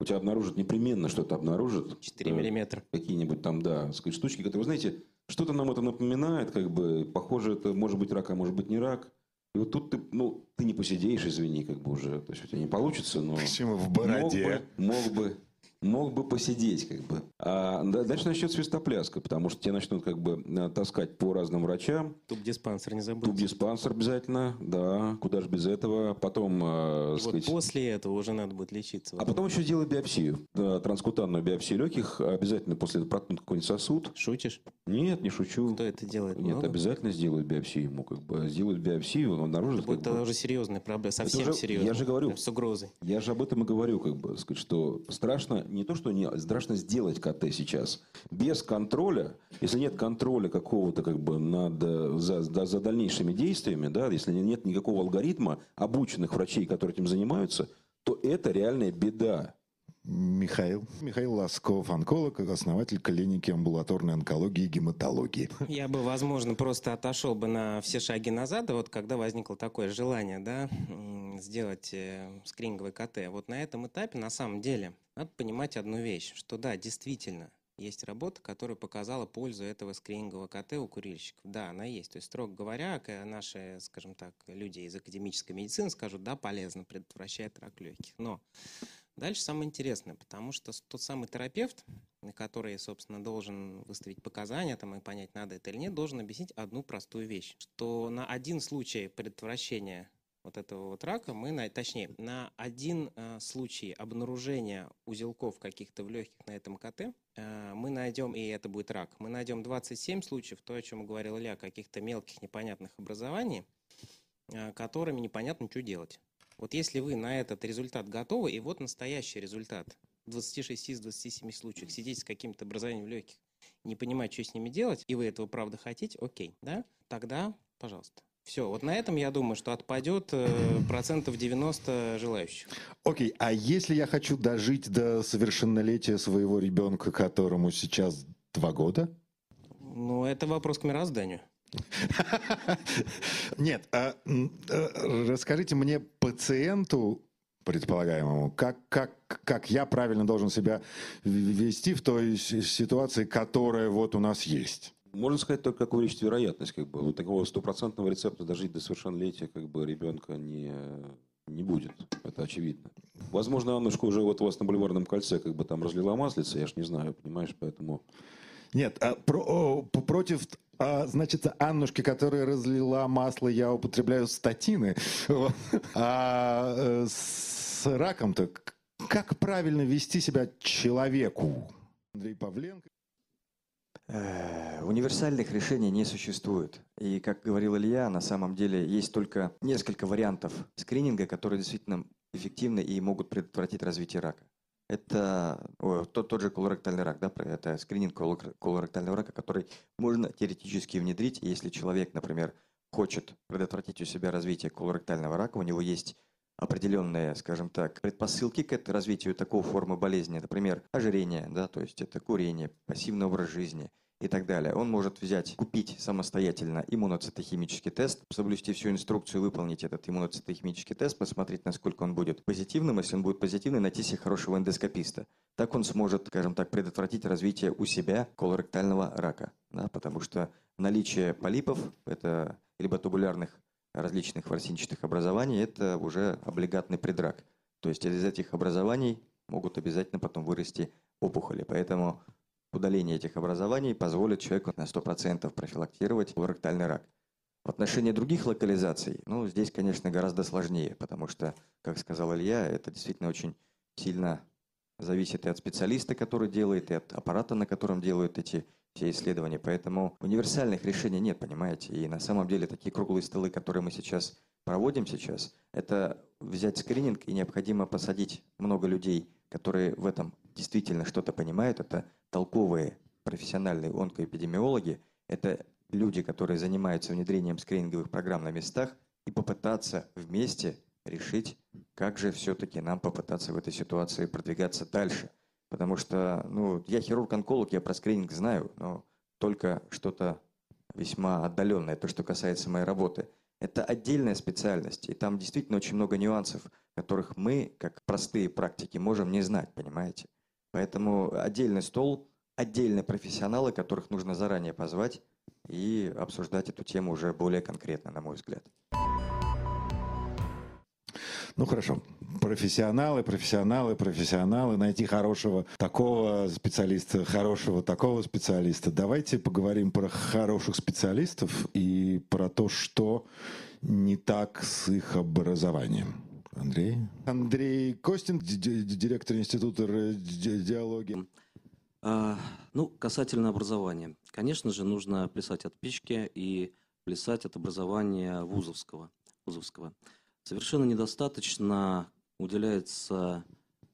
у тебя обнаружат непременно что-то обнаружат. 4 миллиметра. Какие-нибудь там, да, сказать, штучки, которые, вы знаете, что-то нам это напоминает, как бы, похоже, это может быть рак, а может быть не рак. И вот тут ты, ну, ты не посидеешь, извини, как бы уже, то есть у тебя не получится, но... Почему в бороде? Мог бы, мог бы мог бы посидеть, как бы. А дальше начнется свистопляска, потому что тебя начнут как бы э, таскать по разным врачам. Туб-диспансер не забудьте. Туб-диспансер обязательно, да, куда же без этого. Потом, э, вот сказать... после этого уже надо будет лечиться. А потом еще сделать биопсию, да, транскутанную биопсию легких, обязательно после этого проткнуть какой-нибудь сосуд. Шутишь? Нет, не шучу. Кто это делает? Нет, Много? обязательно сделают биопсию ему, как бы, сделают биопсию, он обнаружит. Это будет бы... уже серьезная проблема, совсем уже, серьезная. Я же говорю. С угрозой. Я же об этом и говорю, как бы, сказать, что страшно не то, что не страшно сделать КТ сейчас. Без контроля, если нет контроля какого-то как бы над, за, за, за дальнейшими действиями, да, если нет никакого алгоритма обученных врачей, которые этим занимаются, то это реальная беда. Михаил. Михаил Лосков, онколог, основатель клиники амбулаторной онкологии и гематологии. Я бы, возможно, просто отошел бы на все шаги назад, вот когда возникло такое желание, да, сделать э, скрининговый КТ. Вот на этом этапе, на самом деле, надо понимать одну вещь, что да, действительно, есть работа, которая показала пользу этого скринингового КТ у курильщиков. Да, она есть. То есть, строго говоря, наши, скажем так, люди из академической медицины скажут, да, полезно, предотвращает рак легких. Но Дальше самое интересное, потому что тот самый терапевт, который, собственно, должен выставить показания там, и понять, надо это или нет, должен объяснить одну простую вещь, что на один случай предотвращения вот этого вот рака мы, точнее, на один э, случай обнаружения узелков каких-то в легких на этом КТ э, мы найдем, и это будет рак, мы найдем 27 случаев, то, о чем говорил Илья, каких-то мелких непонятных образований, э, которыми непонятно, что делать. Вот если вы на этот результат готовы, и вот настоящий результат, 26 из 27 случаев, сидеть с каким-то образованием легких, не понимать, что с ними делать, и вы этого правда хотите, окей, да, тогда, пожалуйста. Все, вот на этом я думаю, что отпадет э, процентов 90 желающих. Окей, а если я хочу дожить до совершеннолетия своего ребенка, которому сейчас два года? Ну, это вопрос к мирозданию. Нет, а, а, расскажите мне пациенту, предполагаемому, как, как, как я правильно должен себя вести в той ситуации, которая вот у нас есть. Можно сказать только, как увеличить вероятность. Как бы. Вот такого стопроцентного рецепта дожить до совершеннолетия как бы, ребенка не, не будет. Это очевидно. Возможно, Аннушка уже вот у вас на Бульварном кольце как бы там разлила маслица, я ж не знаю, понимаешь, поэтому... Нет, а про, о, против а, значит, Аннушки, которая разлила масло, я употребляю статины. А э, с раком-то как правильно вести себя человеку? Андрей Павленко. Э, универсальных решений не существует. И, как говорил Илья, на самом деле есть только несколько вариантов скрининга, которые действительно эффективны и могут предотвратить развитие рака. Это о, тот, тот же колоректальный рак, да, это скрининг колоректального рака, который можно теоретически внедрить, если человек, например, хочет предотвратить у себя развитие колоректального рака, у него есть определенные, скажем так, предпосылки к развитию такой формы болезни, например, ожирение, да, то есть это курение, пассивный образ жизни, и так далее. Он может взять, купить самостоятельно иммуноцитохимический тест, соблюсти всю инструкцию, выполнить этот иммуноцитохимический тест, посмотреть, насколько он будет позитивным. Если он будет позитивный, найти себе хорошего эндоскописта. Так он сможет, скажем так, предотвратить развитие у себя колоректального рака. Да, потому что наличие полипов, это либо тубулярных различных ворсинчатых образований, это уже облигатный предрак. То есть из этих образований могут обязательно потом вырасти опухоли. Поэтому Удаление этих образований позволит человеку на 100% профилактировать колоректальный рак. В отношении других локализаций, ну, здесь, конечно, гораздо сложнее, потому что, как сказал Илья, это действительно очень сильно зависит и от специалиста, который делает, и от аппарата, на котором делают эти все исследования. Поэтому универсальных решений нет, понимаете. И на самом деле такие круглые столы, которые мы сейчас проводим сейчас, это взять скрининг и необходимо посадить много людей, которые в этом действительно что-то понимают. Это толковые профессиональные онкоэпидемиологи, это люди, которые занимаются внедрением скрининговых программ на местах, и попытаться вместе решить, как же все-таки нам попытаться в этой ситуации продвигаться дальше. Потому что, ну, я хирург-онколог, я про скрининг знаю, но только что-то весьма отдаленное, то, что касается моей работы. Это отдельная специальность, и там действительно очень много нюансов, которых мы, как простые практики, можем не знать, понимаете? Поэтому отдельный стол, отдельные профессионалы, которых нужно заранее позвать и обсуждать эту тему уже более конкретно, на мой взгляд. Ну хорошо, профессионалы, профессионалы, профессионалы, найти хорошего такого специалиста, хорошего такого специалиста. Давайте поговорим про хороших специалистов и про то, что не так с их образованием. Андрей? Андрей Костин, директор Института диалогии. А, ну, касательно образования. Конечно же, нужно плясать от печки и плясать от образования вузовского. вузовского. Совершенно недостаточно уделяется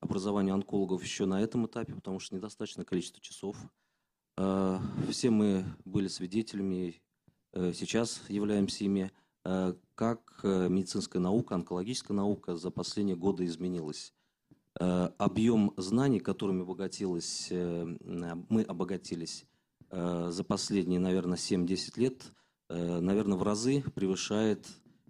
образованию онкологов еще на этом этапе, потому что недостаточно количество часов. А, все мы были свидетелями, э, сейчас являемся ими, как э, медицинская наука, онкологическая наука за последние годы изменилась. Объем знаний, которыми обогатилась, мы обогатились за последние, наверное, 7-10 лет, наверное, в разы превышает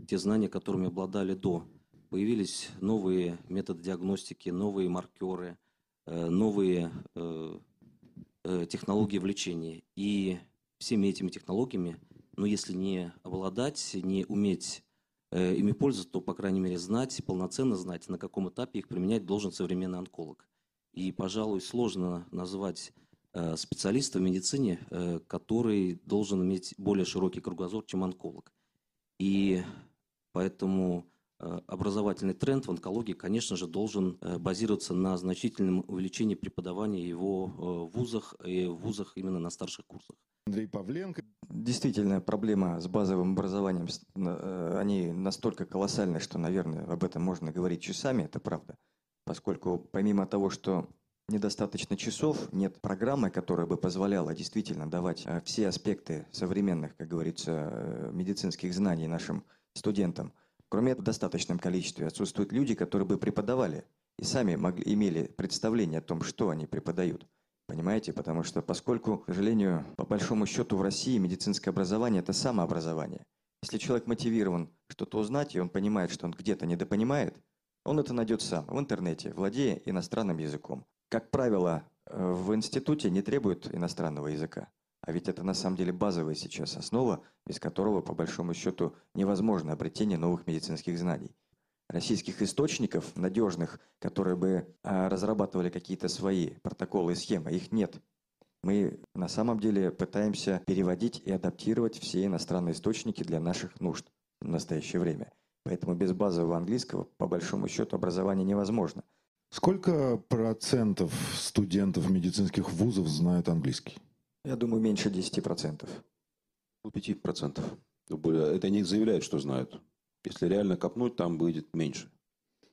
те знания, которыми обладали до. Появились новые методы диагностики, новые маркеры, э, новые э, э, технологии в лечении. И всеми этими технологиями, ну, если не обладать, не уметь ими пользоваться, то, по крайней мере, знать, полноценно знать, на каком этапе их применять должен современный онколог. И, пожалуй, сложно назвать специалиста в медицине, который должен иметь более широкий кругозор, чем онколог. И Поэтому э, образовательный тренд в онкологии, конечно же, должен э, базироваться на значительном увеличении преподавания его э, в вузах и в вузах именно на старших курсах. Андрей Павленко. Действительно, проблема с базовым образованием, они настолько колоссальны, что, наверное, об этом можно говорить часами, это правда. Поскольку помимо того, что недостаточно часов, нет программы, которая бы позволяла действительно давать все аспекты современных, как говорится, медицинских знаний нашим студентам. Кроме этого, в достаточном количестве отсутствуют люди, которые бы преподавали и сами могли, имели представление о том, что они преподают. Понимаете? Потому что, поскольку, к сожалению, по большому счету в России медицинское образование – это самообразование. Если человек мотивирован что-то узнать, и он понимает, что он где-то недопонимает, он это найдет сам в интернете, владея иностранным языком. Как правило, э, в институте не требуют иностранного языка. А ведь это на самом деле базовая сейчас основа, без которого, по большому счету, невозможно обретение новых медицинских знаний. Российских источников надежных, которые бы а, разрабатывали какие-то свои протоколы и схемы, их нет. Мы на самом деле пытаемся переводить и адаптировать все иностранные источники для наших нужд в настоящее время. Поэтому без базового английского, по большому счету, образование невозможно. Сколько процентов студентов медицинских вузов знают английский? Я думаю, меньше 10%. Ну, 5%. Это не заявляют, что знают. Если реально копнуть, там будет меньше.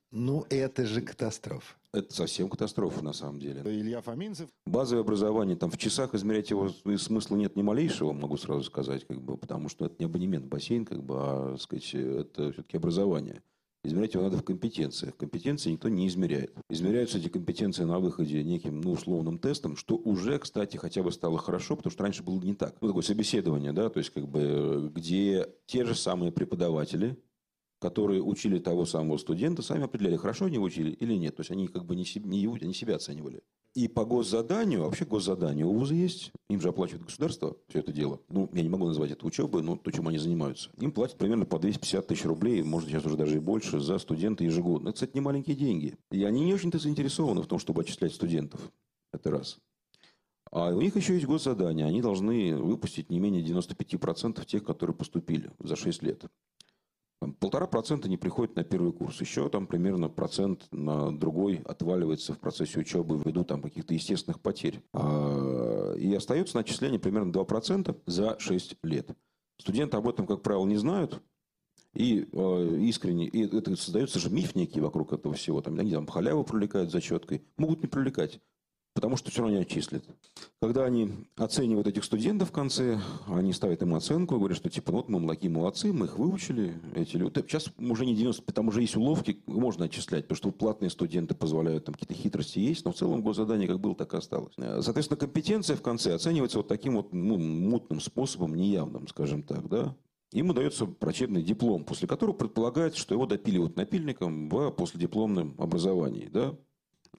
Ну, это же катастрофа. Это совсем катастрофа, на самом деле. Илья Фоминцев. Базовое образование, там в часах измерять его смысла нет ни малейшего, могу сразу сказать, как бы, потому что это не абонемент в бассейн, как бы, а, сказать, это все-таки образование. Измерять его надо в компетенциях. Компетенции никто не измеряет. Измеряются эти компетенции на выходе неким ну, условным тестом, что уже, кстати, хотя бы стало хорошо, потому что раньше было не так. Ну, такое собеседование, да, то есть как бы где те же самые преподаватели, которые учили того самого студента, сами определяли, хорошо они учили или нет. То есть они как бы не, не его, они себя оценивали. И по госзаданию, вообще госзадание у вуза есть, им же оплачивает государство все это дело. Ну, я не могу назвать это учебой, но то, чем они занимаются. Им платят примерно по 250 тысяч рублей, может, сейчас уже даже и больше, за студента ежегодно. Это, кстати, не маленькие деньги. И они не очень-то заинтересованы в том, чтобы отчислять студентов. Это раз. А у них еще есть госзадание. Они должны выпустить не менее 95% тех, которые поступили за 6 лет. Полтора процента не приходит на первый курс. Еще там примерно процент на другой отваливается в процессе учебы ввиду там каких-то естественных потерь. А, и остается на отчисление примерно 2% за 6 лет. Студенты об этом, как правило, не знают, и э, искренне, и это создается же миф некий вокруг этого всего. Там, они там халяву привлекают зачеткой. Могут не привлекать, потому что все равно не отчислят. Когда они оценивают этих студентов в конце, они ставят им оценку говорят, что типа, ну, вот мы такие молодцы, мы их выучили, эти люди. Сейчас уже не 90, там уже есть уловки, можно отчислять, потому что платные студенты позволяют, там какие-то хитрости есть, но в целом госзадание как было, так и осталось. Соответственно, компетенция в конце оценивается вот таким вот ну, мутным способом, неявным, скажем так, да. Ему дается врачебный диплом, после которого предполагается, что его допиливают напильником в последипломном образовании. Да?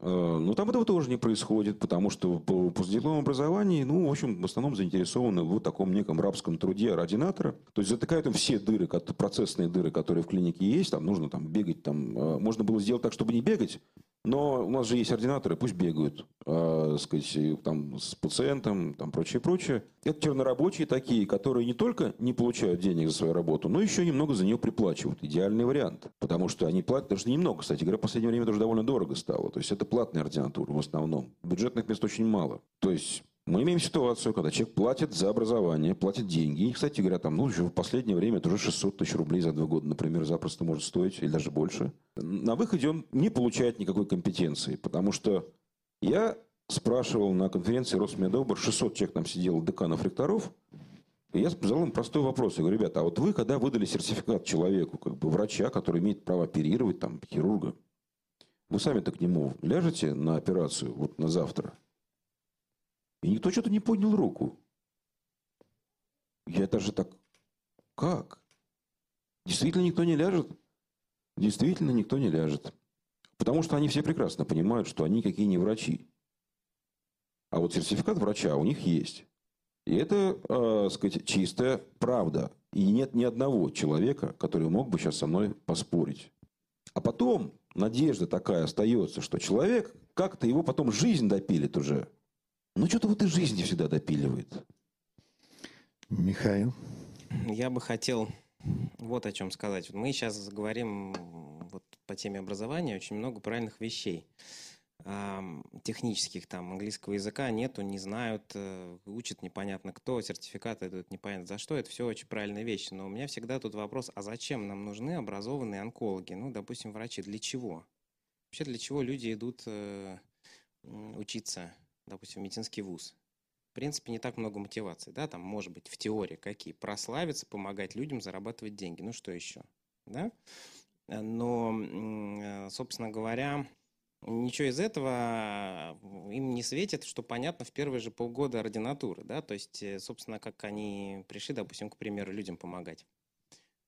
А, но там этого тоже не происходит, потому что по постдипломном образовании, ну, в общем, в основном заинтересованы в таком неком рабском труде ординатора. То есть затыкают им все дыры, процессные дыры, которые в клинике есть. Там нужно там бегать, там, а, можно было сделать так, чтобы не бегать, но у нас же есть ординаторы, пусть бегают, э, сказать, там, с пациентом, там, прочее, прочее. Это чернорабочие такие, которые не только не получают денег за свою работу, но еще немного за нее приплачивают. Идеальный вариант. Потому что они платят, даже немного, кстати говоря, в последнее время это довольно дорого стало. То есть это платная ординатура в основном. Бюджетных мест очень мало. То есть мы имеем ситуацию, когда человек платит за образование, платит деньги. И, кстати говоря, там, ну, еще в последнее время это уже 600 тысяч рублей за два года, например, запросто может стоить, или даже больше. На выходе он не получает никакой компетенции, потому что я спрашивал на конференции Росмедобр, 600 человек там сидело, деканов, ректоров, и я задал им простой вопрос. Я говорю, ребята, а вот вы, когда выдали сертификат человеку, как бы врача, который имеет право оперировать, там, хирурга, вы сами-то к нему ляжете на операцию вот на завтра – и никто что-то не поднял руку. Я даже так, как? Действительно никто не ляжет? Действительно никто не ляжет. Потому что они все прекрасно понимают, что они какие не врачи. А вот сертификат врача у них есть. И это, э, сказать, чистая правда. И нет ни одного человека, который мог бы сейчас со мной поспорить. А потом надежда такая остается, что человек как-то его потом жизнь допилит уже. Ну, что-то вот и жизни всегда допиливает. Михаил? Я бы хотел вот о чем сказать. Мы сейчас говорим вот по теме образования очень много правильных вещей. Технических там английского языка нету, не знают, э, учат непонятно кто, сертификаты идут непонятно за что. Это все очень правильные вещи. Но у меня всегда тут вопрос, а зачем нам нужны образованные онкологи? Ну, допустим, врачи. Для чего? Вообще для чего люди идут э, учиться допустим, медицинский вуз, в принципе, не так много мотивации, да, там, может быть, в теории какие, прославиться, помогать людям, зарабатывать деньги, ну, что еще, да, но, э, собственно говоря, ничего из этого им не светит, что понятно в первые же полгода ординатуры, да, то есть, э, собственно, как они пришли, допустим, к примеру, людям помогать,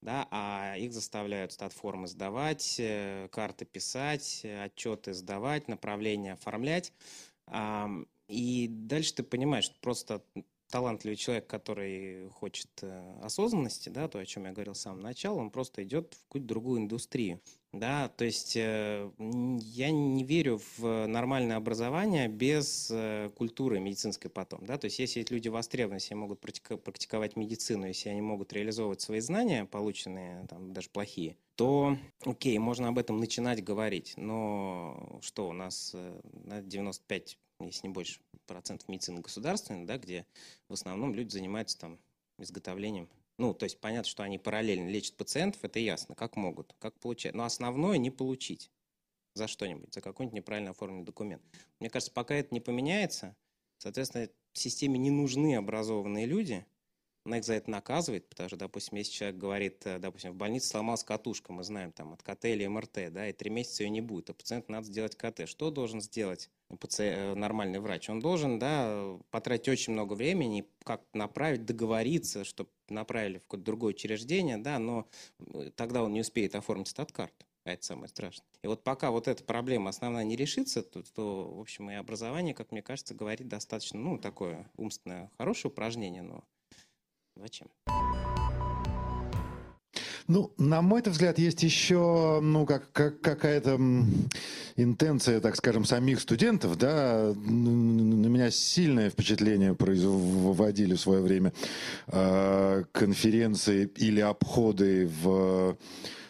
да, а их заставляют стат-формы сдавать, э, карты писать, отчеты сдавать, направления оформлять, и дальше ты понимаешь, что просто талантливый человек, который хочет э, осознанности, да, то, о чем я говорил с самого начала, он просто идет в какую-то другую индустрию. Да, то есть э, я не верю в нормальное образование без э, культуры медицинской потом. Да? То есть если эти люди востребованы, если они могут практиковать медицину, если они могут реализовывать свои знания, полученные, там, даже плохие, то окей, можно об этом начинать говорить. Но что у нас на 95 если не больше, процентов медицины государственной, да, где в основном люди занимаются там изготовлением. Ну, то есть понятно, что они параллельно лечат пациентов, это ясно, как могут, как получать. Но основное не получить за что-нибудь, за какой-нибудь неправильно оформленный документ. Мне кажется, пока это не поменяется, соответственно, системе не нужны образованные люди, она их за это наказывает, потому что, допустим, если человек говорит, э, допустим, в больнице сломалась катушка, мы знаем, там, от КТ или МРТ, да, и три месяца ее не будет, а пациенту надо сделать КТ. Что должен сделать нормальный врач, он должен да, потратить очень много времени, как направить, договориться, чтобы направили в какое-то другое учреждение, да, но э, тогда он не успеет оформить стат-карту. А это самое страшное. И вот пока вот эта проблема основная не решится, то, то, в общем, и образование, как мне кажется, говорит достаточно, ну, такое умственное, хорошее упражнение, но зачем? Ну, на мой взгляд, есть еще, ну, как, как какая-то интенция, так скажем, самих студентов, да, на меня сильное впечатление производили в свое время э, конференции или обходы в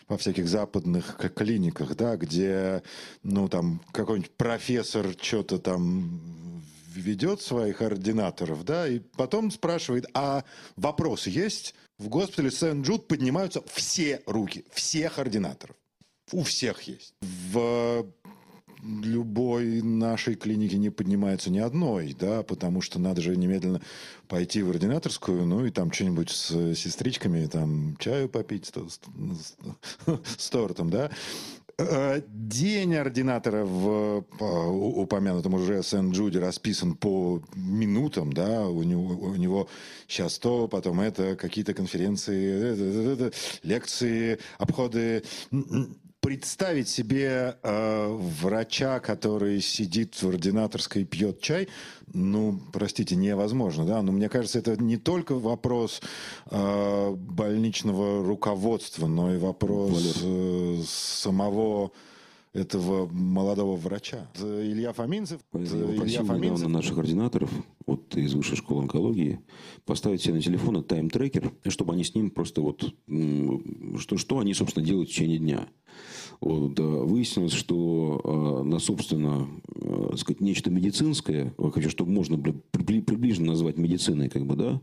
во всяких западных клиниках, да, где, ну, там, какой-нибудь профессор что-то там ведет своих ординаторов, да, и потом спрашивает, а вопрос есть? В госпитале Сент-Джуд поднимаются все руки, всех ординаторов. У всех есть. В любой нашей клинике не поднимается ни одной, да, потому что надо же немедленно пойти в ординаторскую, ну и там что-нибудь с сестричками, там чаю попить с, с, с тортом, да. Э, день ординатора в упомянутом уже Сент-Джуде расписан по минутам, да, у него, у него сейчас то, потом это, какие-то конференции, это, лекции, обходы представить себе э, врача, который сидит в ординаторской и пьет чай, ну, простите, невозможно, да. Но мне кажется, это не только вопрос э, больничного руководства, но и вопрос э, самого этого молодого врача. Илья Фоминцев. Илья Фоминцев. наших ординаторов вот из высшей школы онкологии поставить себе на телефон тайм-трекер, чтобы они с ним просто вот, что, что они, собственно, делают в течение дня. Вот, выяснилось, что э, на, собственно, э, сказать, нечто медицинское, хочу, чтобы можно приближенно назвать медициной, как бы, да,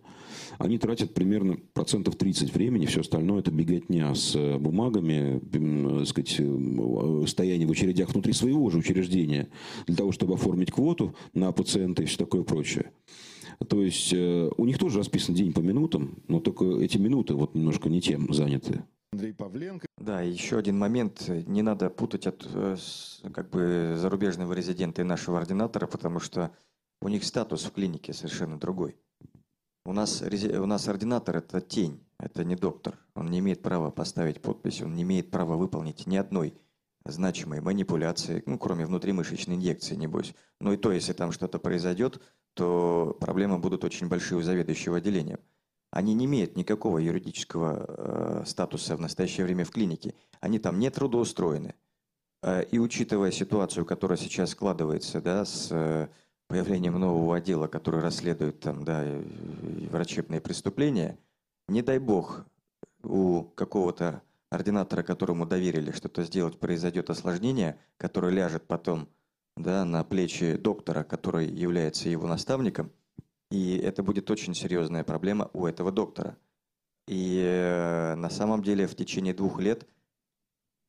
они тратят примерно процентов 30 времени, все остальное это беготня с э, бумагами, так сказать, стояние в очередях внутри своего же учреждения для того, чтобы оформить квоту на пациента и все такое прочее. То есть у них тоже расписан день по минутам, но только эти минуты вот немножко не тем заняты. Андрей Павленко. Да, еще один момент. Не надо путать от э, как бы зарубежного резидента и нашего ординатора, потому что у них статус в клинике совершенно другой. У нас, у нас ординатор – это тень, это не доктор. Он не имеет права поставить подпись, он не имеет права выполнить ни одной значимой манипуляции, ну, кроме внутримышечной инъекции, небось. Ну и то, если там что-то произойдет, то проблемы будут очень большие у заведующего отделением они не имеют никакого юридического э, статуса в настоящее время в клинике. Они там не трудоустроены. Э, и учитывая ситуацию, которая сейчас складывается да, с э, появлением нового отдела, который расследует там, да, врачебные преступления, не дай бог у какого-то ординатора, которому доверили что-то сделать, произойдет осложнение, которое ляжет потом да, на плечи доктора, который является его наставником – и это будет очень серьезная проблема у этого доктора. И э, на самом деле в течение двух лет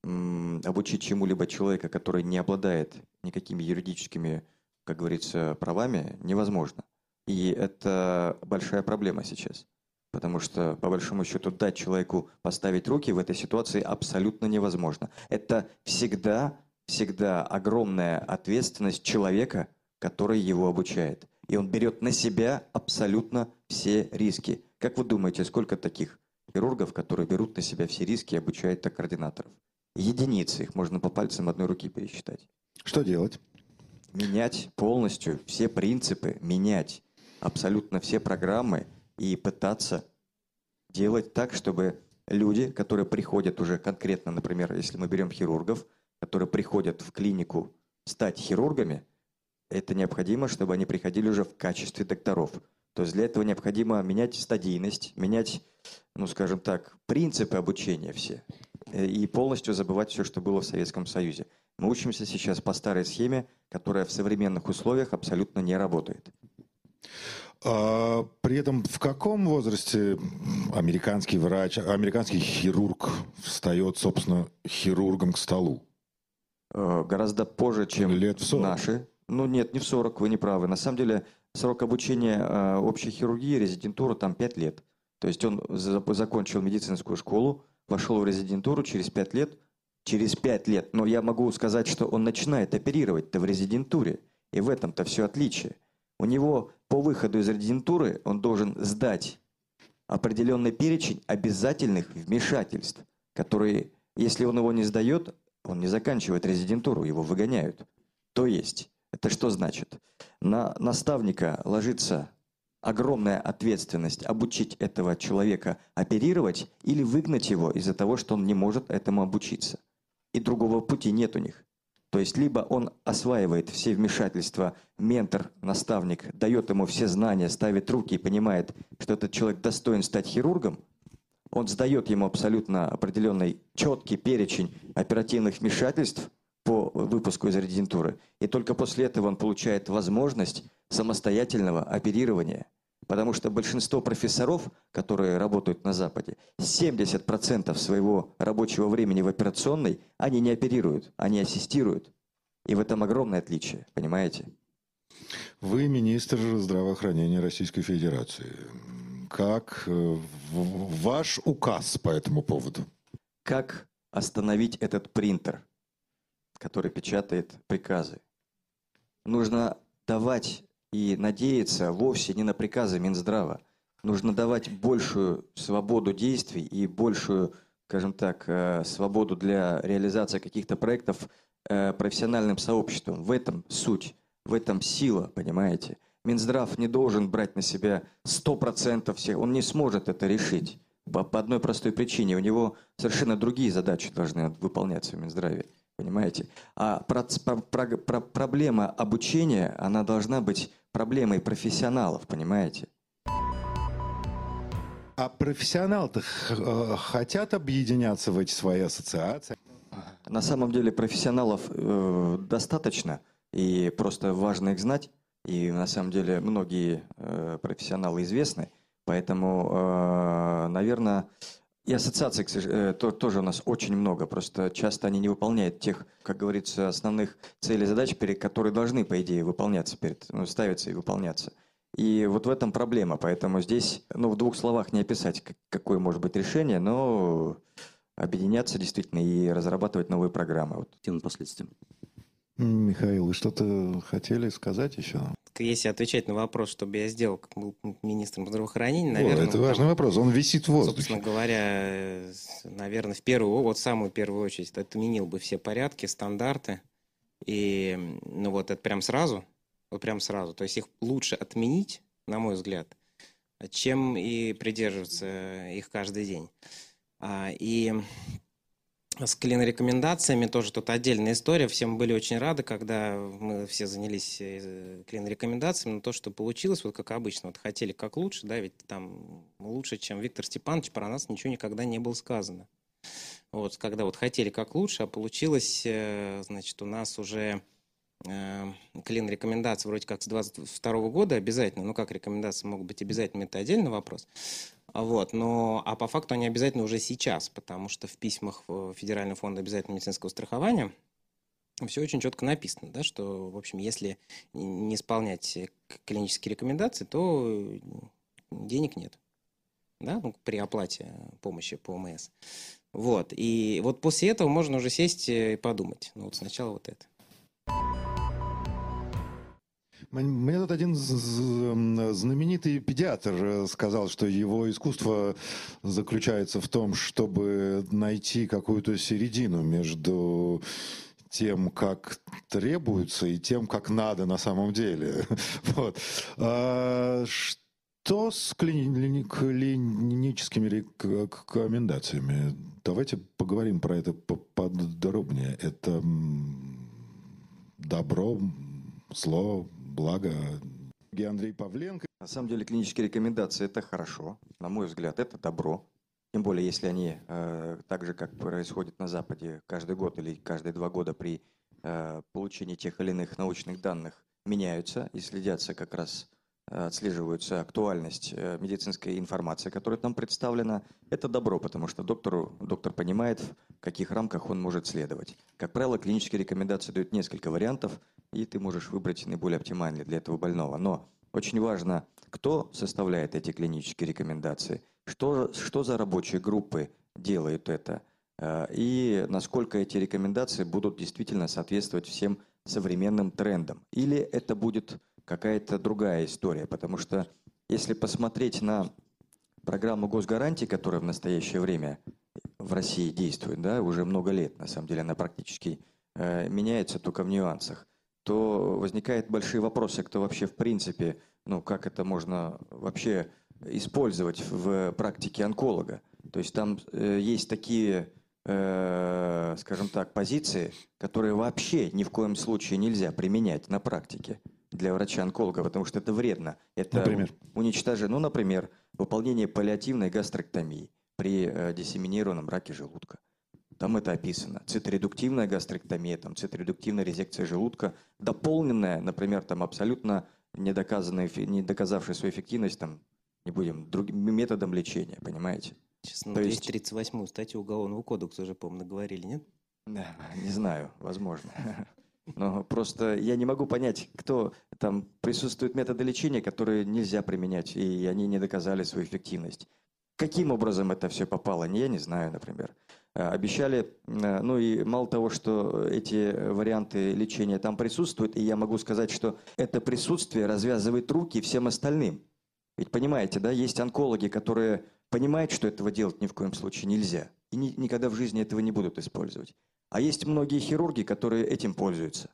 обучить чему-либо человека, который не обладает никакими юридическими, как говорится, правами, невозможно. И это большая проблема сейчас. Потому что, по большому счету, дать человеку поставить руки в этой ситуации абсолютно невозможно. Это всегда, всегда огромная ответственность человека, который его обучает и он берет на себя абсолютно все риски. Как вы думаете, сколько таких хирургов, которые берут на себя все риски и обучают так координаторов? Единицы, их можно по пальцам одной руки пересчитать. Что делать? Менять полностью все принципы, менять абсолютно все программы и пытаться делать так, чтобы люди, которые приходят уже конкретно, например, если мы берем хирургов, которые приходят в клинику стать хирургами – это необходимо, чтобы они приходили уже в качестве докторов. То есть для этого необходимо менять стадийность, менять, ну скажем так, принципы обучения все. Э, и полностью забывать все, что было в Советском Союзе. Мы учимся сейчас по старой схеме, которая в современных условиях абсолютно не работает. А, при этом в каком возрасте американский врач, американский хирург встает, собственно, хирургом к столу? Э, гораздо позже, чем Лет в 40. наши. Ну нет, не в 40, вы не правы. На самом деле срок обучения э, общей хирургии, резидентура там 5 лет. То есть он за, закончил медицинскую школу, вошел в резидентуру через 5 лет. Через 5 лет. Но я могу сказать, что он начинает оперировать-то в резидентуре. И в этом-то все отличие. У него по выходу из резидентуры он должен сдать определенный перечень обязательных вмешательств, которые, если он его не сдает, он не заканчивает резидентуру, его выгоняют. То есть это что значит? На наставника ложится огромная ответственность обучить этого человека оперировать или выгнать его из-за того, что он не может этому обучиться. И другого пути нет у них. То есть либо он осваивает все вмешательства, ментор, наставник дает ему все знания, ставит руки и понимает, что этот человек достоин стать хирургом, он сдает ему абсолютно определенный четкий перечень оперативных вмешательств, по выпуску из резидентуры. И только после этого он получает возможность самостоятельного оперирования. Потому что большинство профессоров, которые работают на Западе, 70% своего рабочего времени в операционной, они не оперируют, они ассистируют. И в этом огромное отличие, понимаете? Вы министр здравоохранения Российской Федерации. Как э, ваш указ по этому поводу? Как остановить этот принтер, который печатает приказы? Нужно давать и надеяться вовсе не на приказы Минздрава. Нужно давать большую свободу действий и большую, скажем так, э, свободу для реализации каких-то проектов э, профессиональным сообществом. В этом суть, в этом сила, понимаете? Минздрав не должен брать на себя 100% всех, он не сможет это решить. По, по одной простой причине. У него совершенно другие задачи должны выполняться в Минздраве. Понимаете? А про, про, про, проблема обучения, она должна быть проблемой профессионалов, понимаете? А профессионалы-то э, хотят объединяться в эти свои ассоциации? На самом деле профессионалов э, достаточно, и просто важно их знать. И на самом деле многие э, профессионалы известны, поэтому, э, наверное, и ассоциаций э, тоже у нас очень много, просто часто они не выполняют тех, как говорится, основных целей задач, которые должны, по идее, выполняться, перед, ну, ставиться и выполняться. И вот в этом проблема, поэтому здесь, ну, в двух словах не описать, какое может быть решение, но объединяться действительно и разрабатывать новые программы. Вот. Тем последствиям. Михаил, вы что-то хотели сказать еще? Если отвечать на вопрос, что бы я сделал, как был министром здравоохранения, наверное... О, это важный там, вопрос, он висит в воздухе. Собственно говоря, наверное, в первую, вот самую первую очередь, отменил бы все порядки, стандарты, и, ну вот, это прям сразу, вот прям сразу. То есть их лучше отменить, на мой взгляд, чем и придерживаться их каждый день. А, и с клин-рекомендациями тоже тут отдельная история. Все мы были очень рады, когда мы все занялись э, клин-рекомендациями, но то, что получилось, вот как обычно, вот хотели как лучше, да, ведь там лучше, чем Виктор Степанович, про нас ничего никогда не было сказано. Вот, когда вот хотели как лучше, а получилось, э, значит, у нас уже э, клин рекомендации вроде как с 22 года обязательно, ну как рекомендации могут быть обязательными, это отдельный вопрос. Вот, но, а по факту они обязательно уже сейчас, потому что в письмах Федерального фонда обязательного медицинского страхования все очень четко написано, да, что, в общем, если не исполнять клинические рекомендации, то денег нет да, ну, при оплате помощи по ОМС. Вот, и вот после этого можно уже сесть и подумать. Ну, вот сначала вот это. Мне тут один знаменитый педиатр э, сказал, что его искусство заключается в том, чтобы найти какую-то середину между тем, как требуется, и тем, как надо на самом деле. Вот. А что с клини- клиническими рекомендациями? Давайте поговорим про это подробнее. Это добро, зло, благо. Андрей Павленко. На самом деле клинические рекомендации – это хорошо, на мой взгляд, это добро. Тем более, если они, э, так же, как происходит на Западе, каждый год или каждые два года при э, получении тех или иных научных данных меняются и следятся как раз, э, отслеживаются актуальность э, медицинской информации, которая там представлена, это добро, потому что доктору, доктор понимает, в каких рамках он может следовать. Как правило, клинические рекомендации дают несколько вариантов – и ты можешь выбрать наиболее оптимальный для этого больного. Но очень важно, кто составляет эти клинические рекомендации, что, что за рабочие группы делают это, э, и насколько эти рекомендации будут действительно соответствовать всем современным трендам. Или это будет какая-то другая история, потому что если посмотреть на программу госгарантий, которая в настоящее время в России действует, да, уже много лет, на самом деле она практически э, меняется только в нюансах, то возникают большие вопросы, кто вообще в принципе, ну как это можно вообще использовать в практике онколога. То есть там э, есть такие, э, скажем так, позиции, которые вообще ни в коем случае нельзя применять на практике для врача-онколога, потому что это вредно. Это например? уничтожение, ну, например, выполнение паллиативной гастроктомии при э, диссеминированном раке желудка Там это описано. Циторедуктивная гастроктомия, там, циторедуктивная резекция желудка, дополненная, например, там абсолютно недоказанная, не доказавшая свою эффективность, там, не будем, другим методом лечения, понимаете? Сейчас на 238 статью Уголовного кодекса уже, по-моему, наговорили, нет? Не знаю, возможно. Но просто я не могу понять, кто там присутствуют методы лечения, которые нельзя применять, и они не доказали свою эффективность. Каким образом это все попало, я не знаю, например. Э, обещали, э, ну и мало того, что эти варианты лечения там присутствуют, и я могу сказать, что это присутствие развязывает руки всем остальным. Ведь понимаете, да, есть онкологи, которые понимают, что этого делать ни в коем случае нельзя, и ни, никогда в жизни этого не будут использовать. А есть многие хирурги, которые этим пользуются.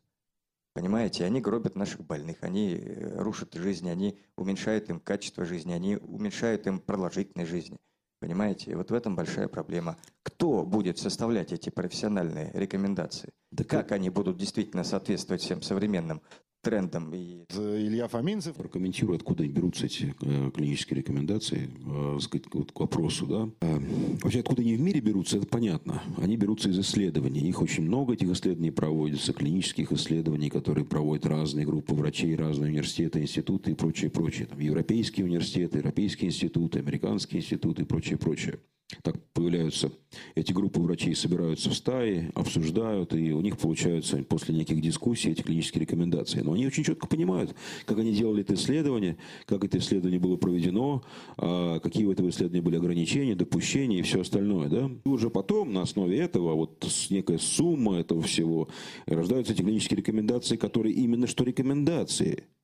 Понимаете, они гробят наших больных, они э, рушат жизни, они уменьшают им качество жизни, они уменьшают им продолжительность жизни. Понимаете, и вот в этом большая проблема. Кто будет составлять эти профессиональные рекомендации? Да как они будут действительно соответствовать всем современным трендом. И... Илья Фоминцев прокомментирует, откуда берутся эти э, клинические рекомендации, э, сказать, вот к вопросу. Да? Э, вообще, откуда они в мире берутся, это понятно. Они берутся из исследований. Их очень много, этих исследований проводится, клинических исследований, которые проводят разные группы врачей, разные университеты, институты и прочее, прочее. Там, европейские университеты, европейские институты, американские институты и прочее, прочее. Так появляются эти группы врачей, собираются в стаи, обсуждают, и у них получаются после неких дискуссий эти клинические рекомендации. Но они очень четко понимают, как они делали это исследование, как это исследование было проведено, а, какие у этого исследования были ограничения, допущения и все остальное. Да? И уже потом на основе этого, вот некая сумма этого всего, рождаются эти клинические рекомендации, которые именно что рекомендации –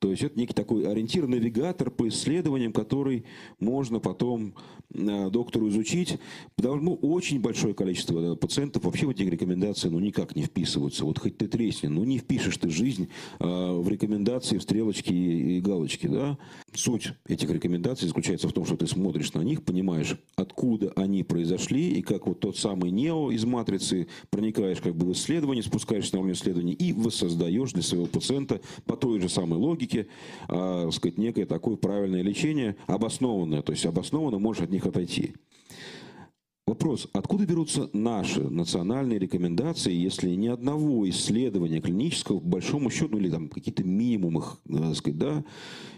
то есть это некий такой ориентир, навигатор по исследованиям, который можно потом э, доктору изучить. Потому ну, очень большое количество пациентов вообще в эти рекомендации ну, никак не вписываются. Вот хоть ты тресни, ну не впишешь ты жизнь э, в рекомендации, в стрелочки и галочки. Да? Суть этих рекомендаций заключается в том, что ты смотришь на них, понимаешь, откуда они произошли, и как вот тот самый Нео из матрицы проникаешь как бы в исследование, спускаешься на уровень исследования и воссоздаешь для своего пациента по той же самой логике, логике, а, сказать, некое такое правильное лечение, обоснованное, то есть обоснованно можешь от них отойти. Вопрос, откуда берутся наши национальные рекомендации, если ни одного исследования клинического, по большому счету, или там какие-то минимумы, так сказать, да,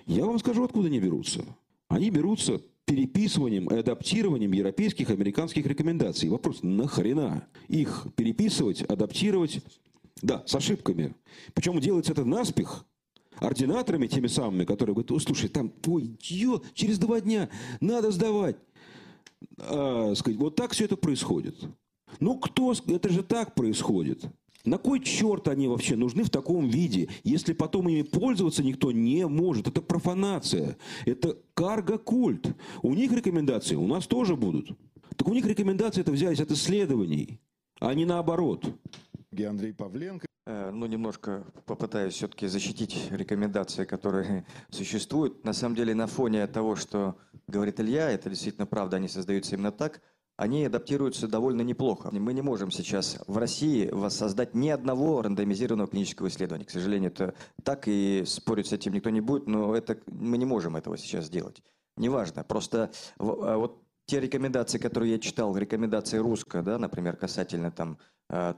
я вам скажу, откуда они берутся. Они берутся переписыванием и адаптированием европейских, американских рекомендаций. Вопрос, нахрена их переписывать, адаптировать, да, с ошибками. Причем делается это наспех, ординаторами теми самыми, которые говорят, о, слушай, там, ой, ё, через два дня надо сдавать. А, сказать, вот так все это происходит. Ну, кто, это же так происходит. На кой черт они вообще нужны в таком виде, если потом ими пользоваться никто не может? Это профанация, это карго-культ. У них рекомендации, у нас тоже будут. Так у них рекомендации это взялись от исследований, а не наоборот. Андрей Павленко. Э, ну, немножко попытаюсь все-таки защитить рекомендации, которые существуют. На самом деле, на фоне того, что говорит Илья, это действительно правда, они создаются именно так, они адаптируются довольно неплохо. Мы не можем сейчас в России воссоздать ни одного рандомизированного клинического исследования. К сожалению, это так, и спорить с этим никто не будет, но это, мы не можем этого сейчас сделать. Неважно, просто а вот те рекомендации, которые я читал, рекомендации русско, да, например, касательно там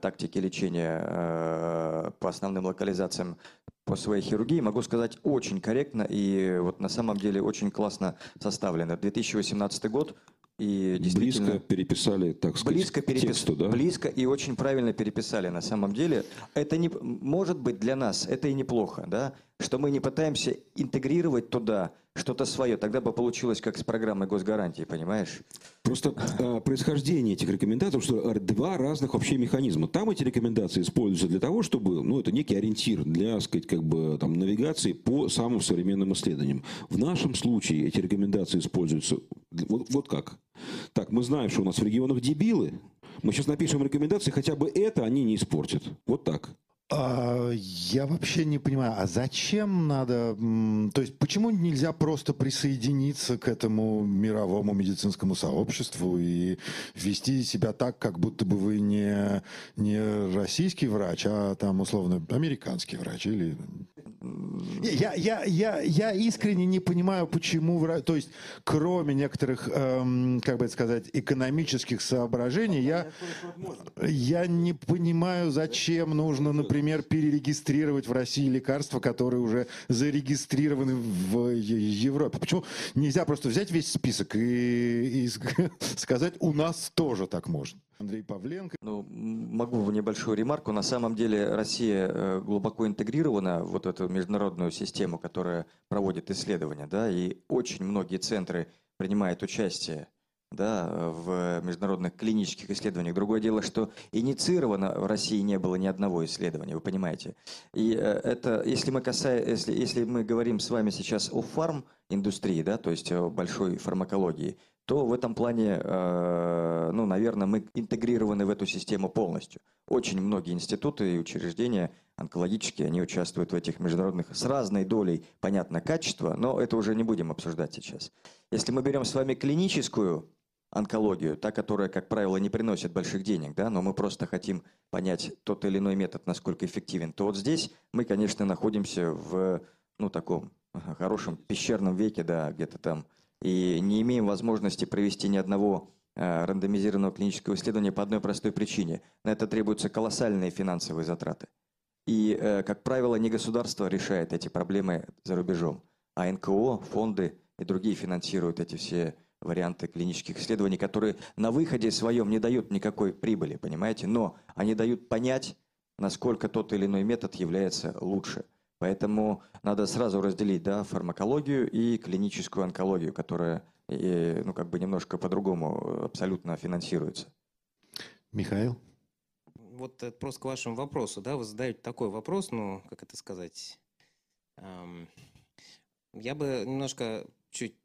тактики лечения э, по основным локализациям по своей хирургии, могу сказать, очень корректно и вот на самом деле очень классно составлено. 2018 год, и действительно... Близко переписали, так сказать, близко перепис... тексту, да? Близко и очень правильно переписали на самом деле. Это не... Может быть для нас это и неплохо, да? Что мы не пытаемся интегрировать туда что-то свое. Тогда бы получилось как с программой госгарантии, понимаешь? Просто э, происхождение этих рекомендаций, что два разных вообще механизма. Там эти рекомендации используются для того, чтобы, ну, это некий ориентир для, сказать, как бы там навигации по самым современным исследованиям. В нашем случае эти рекомендации используются вот, вот как. Так, мы знаем, что у нас в регионах дебилы. Мы сейчас напишем рекомендации, хотя бы это они не испортят. Вот так. А, я вообще не понимаю, а зачем надо, то есть почему нельзя просто присоединиться к этому мировому медицинскому сообществу и вести себя так, как будто бы вы не, не российский врач, а там условно американский врач или Я, я, я, я искренне не понимаю, почему, то есть, кроме некоторых, эм, как бы это сказать, экономических соображений, я, я не понимаю, зачем нужно, например, перерегистрировать в России лекарства, которые уже зарегистрированы в Европе. Почему нельзя просто взять весь список и, и сказать, у нас тоже так можно? Андрей Павленко. Ну, могу небольшую ремарку. На самом деле Россия э, глубоко интегрирована в вот эту международную систему, которая проводит исследования, да, и очень многие центры принимают участие да, в международных клинических исследованиях. Другое дело, что инициировано в России не было ни одного исследования, вы понимаете. И э, это, если мы, касаем, если, если мы говорим с вами сейчас о фарм-индустрии, да, то есть о большой фармакологии, то в этом плане, э, ну, наверное, мы интегрированы в эту систему полностью. Очень многие институты и учреждения онкологические, они участвуют в этих международных с разной долей, понятно, качества, но это уже не будем обсуждать сейчас. Если мы берем с вами клиническую онкологию, та, которая, как правило, не приносит больших денег, да, но мы просто хотим понять тот или иной метод, насколько эффективен, то вот здесь мы, конечно, находимся в, ну, таком хорошем пещерном веке, да, где-то там и не имеем возможности провести ни одного э, рандомизированного клинического исследования по одной простой причине. На это требуются колоссальные финансовые затраты. И, э, как правило, не государство решает эти проблемы за рубежом, а НКО, фонды и другие финансируют эти все варианты клинических исследований, которые на выходе своем не дают никакой прибыли, понимаете, но они дают понять, насколько тот или иной метод является лучше. Поэтому надо сразу разделить да, фармакологию и клиническую онкологию, которая и, ну, как бы немножко по-другому абсолютно финансируется. Михаил? Вот э, просто к вашему вопросу, да, вы задаете такой вопрос, ну, как это сказать, эм, я бы немножко чуть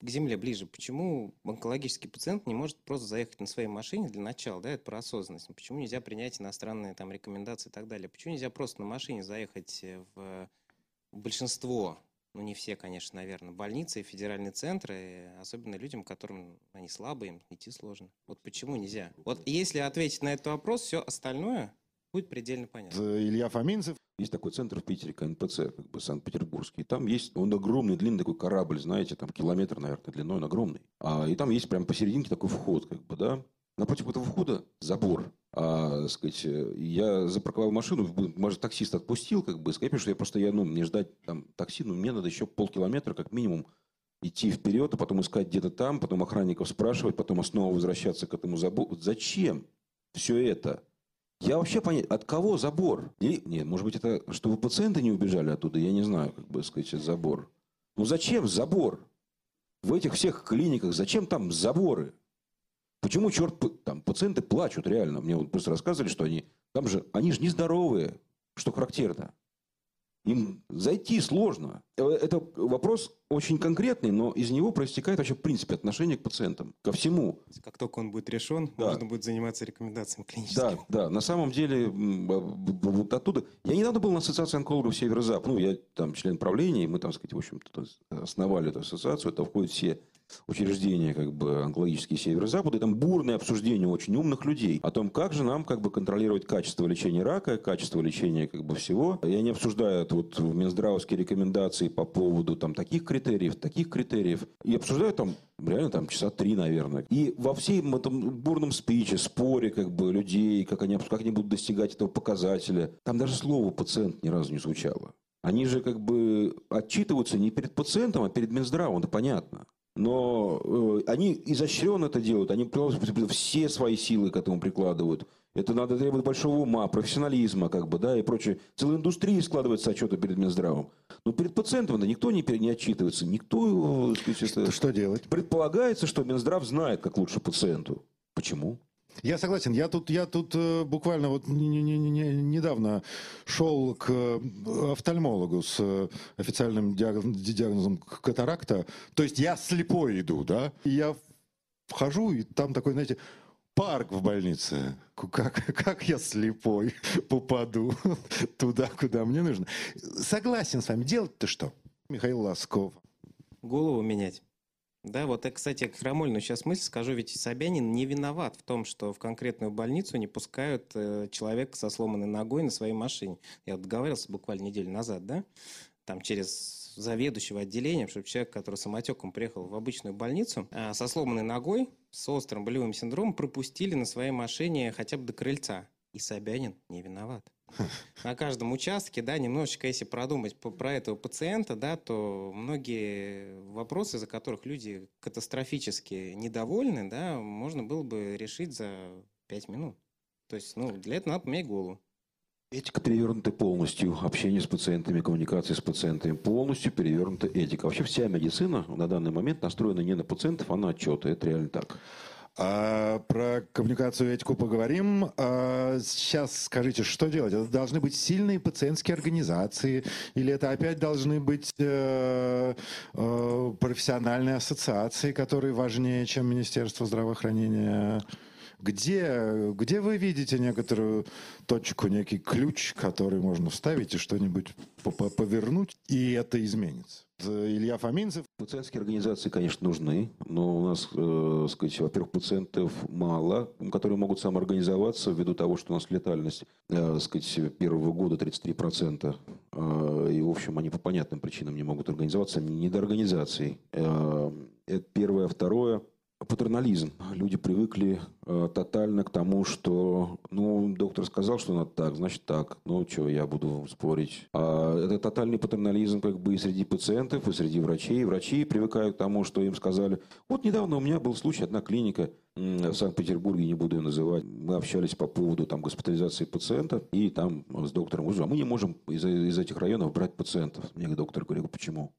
к земле ближе. Почему онкологический пациент не может просто заехать на своей машине для начала, да, это про осознанность. Почему нельзя принять иностранные там рекомендации и так далее? Почему нельзя просто на машине заехать э, в большинство, ну не все, конечно, наверное, больницы федеральные центры, особенно людям, которым они слабые, им идти сложно. Вот почему нельзя? Вот если ответить на этот вопрос, все остальное будет предельно понятно. Илья Фоминцев. Есть такой центр в Питере, КНПЦ, как бы Санкт-Петербургский. Там есть, он огромный, длинный такой корабль, знаете, там километр, наверное, длиной, он огромный. А, и там есть прямо посерединке такой вход, как бы, да. Напротив этого входа забор. А, сказать, я запарковал машину, может, таксист отпустил, как бы, сказать, что я просто, я, ну, мне ждать там такси, ну, мне надо еще полкилометра, как минимум, идти вперед, а потом искать где-то там, потом охранников спрашивать, потом снова возвращаться к этому забору. Зачем все это? Я вообще понять, от кого забор? И, нет, может быть, это чтобы пациенты не убежали оттуда, я не знаю, как бы сказать, забор. Ну зачем забор? В этих всех клиниках зачем там заборы? Почему, черт, там пациенты плачут реально? Мне вот просто рассказывали, что они, там же, они же нездоровые, что характерно. Им зайти сложно. Э, это вопрос очень конкретный, но из него проистекает вообще в принципе отношение к пациентам, ко всему. Как только он будет решен, да. можно будет заниматься рекомендациями клиническими. Да, да. На самом деле, вот оттуда... Я недавно был на ассоциации онкологов Северо-Запад. Ну, я там член правления, и мы там, сказать, в общем-то, основали эту ассоциацию. Это входит все учреждения как бы онкологические северо-запада, и там бурное обсуждение очень умных людей о том, как же нам как бы контролировать качество лечения рака, качество лечения как бы всего. И они обсуждают вот минздравовские рекомендации по поводу там таких критериев, таких критериев. И обсуждают там реально там часа три, наверное. И во всем этом бурном спиче, споре как бы людей, как они, как они будут достигать этого показателя, там даже слово пациент ни разу не звучало. Они же как бы отчитываются не перед пациентом, а перед Минздравом, это понятно. Но э, они изощренно это делают, они все свои силы к этому прикладывают. Это надо требовать большого ума, профессионализма, как бы, да, и прочее. Целая индустрия складывается отчеты перед Минздравом. Но перед пациентом да, никто не, не отчитывается, никто... Э, сказать, это... Что делать? Предполагается, что Минздрав знает, как лучше пациенту. Почему? Я согласен. Я тут, я тут э, буквально вот не, не, не, не, недавно шел к э, офтальмологу с э, официальным диагноз, диагнозом катаракта. То есть я слепой иду, да? И я вхожу, и там такой, знаете, парк в больнице. Как, как я слепой попаду туда, куда мне нужно. Согласен с вами. Делать-то что? Михаил Ласков. Голову менять. Да, вот, кстати, крамольную сейчас мысль скажу, ведь Собянин не виноват в том, что в конкретную больницу не пускают э, человека со сломанной ногой на своей машине. Я договаривался буквально неделю назад, да, там через заведующего отделением, чтобы человек, который самотеком приехал в обычную больницу, а со сломанной ногой, с острым болевым синдромом, пропустили на своей машине хотя бы до крыльца. И Собянин не виноват. На каждом участке, да, немножечко, если продумать про этого пациента, да, то многие вопросы, за которых люди катастрофически недовольны, да, можно было бы решить за пять минут. То есть, ну, для этого надо поменять голову. Этика перевернута полностью. Общение с пациентами, коммуникация с пациентами. Полностью перевернута этика. Вообще вся медицина на данный момент настроена не на пациентов, а на отчеты. Это реально так. А, про коммуникацию и этику поговорим. А, сейчас скажите, что делать? Это должны быть сильные пациентские организации? Или это опять должны быть э, э, профессиональные ассоциации, которые важнее, чем Министерство здравоохранения? Где, где вы видите некоторую точку, некий ключ, который можно вставить и что-нибудь повернуть, и это изменится? Илья Фоминцев. Пациентские организации, конечно, нужны, но у нас, э, сказать, во-первых, пациентов мало, которые могут самоорганизоваться ввиду того, что у нас летальность, э, сказать, первого года 33%. Э, и, в общем, они по понятным причинам не могут организоваться, не до организаций. Э, это первое. Второе – патернализм. Люди привыкли э, тотально к тому, что, ну, доктор сказал, что надо так, значит так. Ну, что, я буду спорить. А это тотальный патернализм как бы и среди пациентов, и среди врачей. Врачи привыкают к тому, что им сказали. Вот недавно у меня был случай, одна клиника в Санкт-Петербурге, не буду ее называть. Мы общались по поводу там госпитализации пациента, и там с доктором, а мы не можем из, из этих районов брать пациентов. Мне доктор говорит, почему?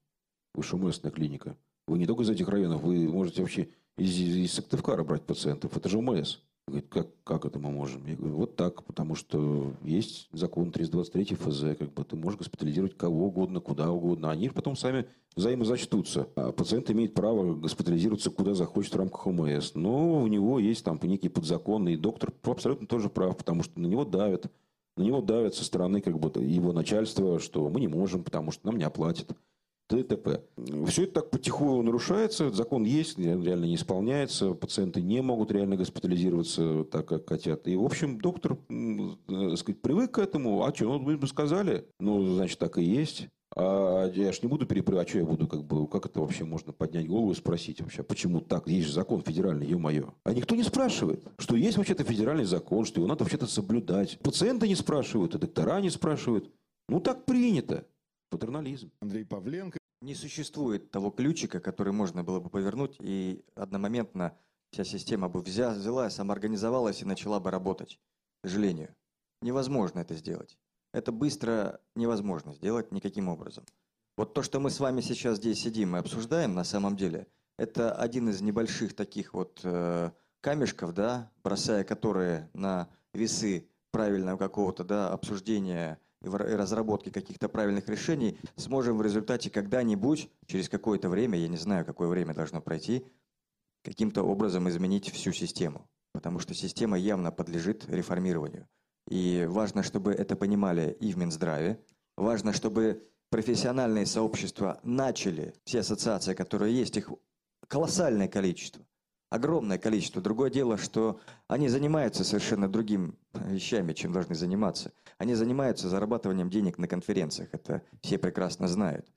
Вы шуместная клиника. Вы не только из этих районов, вы можете вообще из, из Сыктывкара брать пациентов. Это же ОМС. Говорит, как, как это мы можем? Я говорю, вот так, потому что есть закон 323 ФЗ, как бы ты можешь госпитализировать кого угодно, куда угодно. Они потом сами взаимозачтутся. А пациент имеет право госпитализироваться куда захочет в рамках ОМС. Но у него есть там некий подзаконный доктор абсолютно тоже прав, потому что на него давят. На него давят со стороны как бы его начальства, что мы не можем, потому что нам не оплатят т.т.п. Все это так потихоньку нарушается, закон есть, реально не исполняется, пациенты не могут реально госпитализироваться так, как хотят. И, в общем, доктор, так сказать, привык к этому. А что, ну, вы бы сказали, ну, значит, так и есть. А я же не буду перепрыгивать, а что я буду, как бы, как это вообще можно поднять голову и спросить вообще, почему так? Есть же закон федеральный, ё-моё. А никто не спрашивает, что есть вообще-то федеральный закон, что его надо вообще-то соблюдать. Пациенты не спрашивают, и доктора не спрашивают. Ну, так принято. Патернализм. Андрей Павленко. Не существует того ключика, который можно было бы повернуть, и одномоментно вся система бы взяла, самоорганизовалась и начала бы работать. К сожалению. Невозможно это сделать. Это быстро невозможно сделать никаким образом. Вот то, что мы с вами сейчас здесь сидим и обсуждаем, на самом деле, это один из небольших таких вот э, камешков, да, бросая которые на весы правильного какого-то да, обсуждения и разработке каких-то правильных решений сможем в результате когда-нибудь, через какое-то время, я не знаю, какое время должно пройти, каким-то образом изменить всю систему. Потому что система явно подлежит реформированию. И важно, чтобы это понимали и в Минздраве. Важно, чтобы профессиональные сообщества начали, все ассоциации, которые есть, их колоссальное количество, огромное количество. Другое дело, что они занимаются совершенно другим вещами, чем должны заниматься. Они занимаются зарабатыванием денег на конференциях, это все прекрасно знают.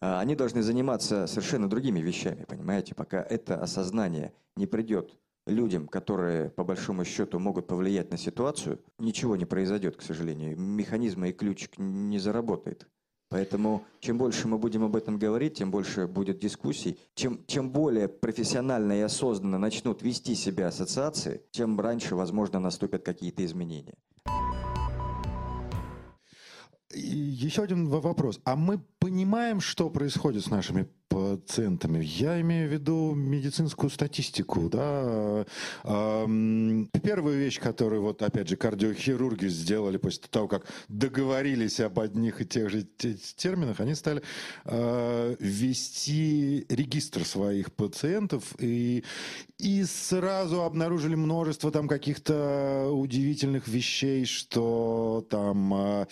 А они должны заниматься совершенно другими вещами, понимаете, пока это осознание не придет людям, которые по большому счету могут повлиять на ситуацию, ничего не произойдет, к сожалению. Механизма и ключик не заработает. Поэтому чем больше мы будем об этом говорить, тем больше будет дискуссий. Чем, чем более профессионально и осознанно начнут вести себя ассоциации, тем раньше, возможно, наступят какие-то изменения. Еще один вопрос. А мы понимаем, что происходит с нашими пациентами. Я имею в виду медицинскую статистику. Да? Первая вещь, которую, вот, опять же, кардиохирурги сделали после того, как договорились об одних и тех же терминах, они стали а, вести регистр своих пациентов и, и сразу обнаружили множество там каких-то удивительных вещей, что там а,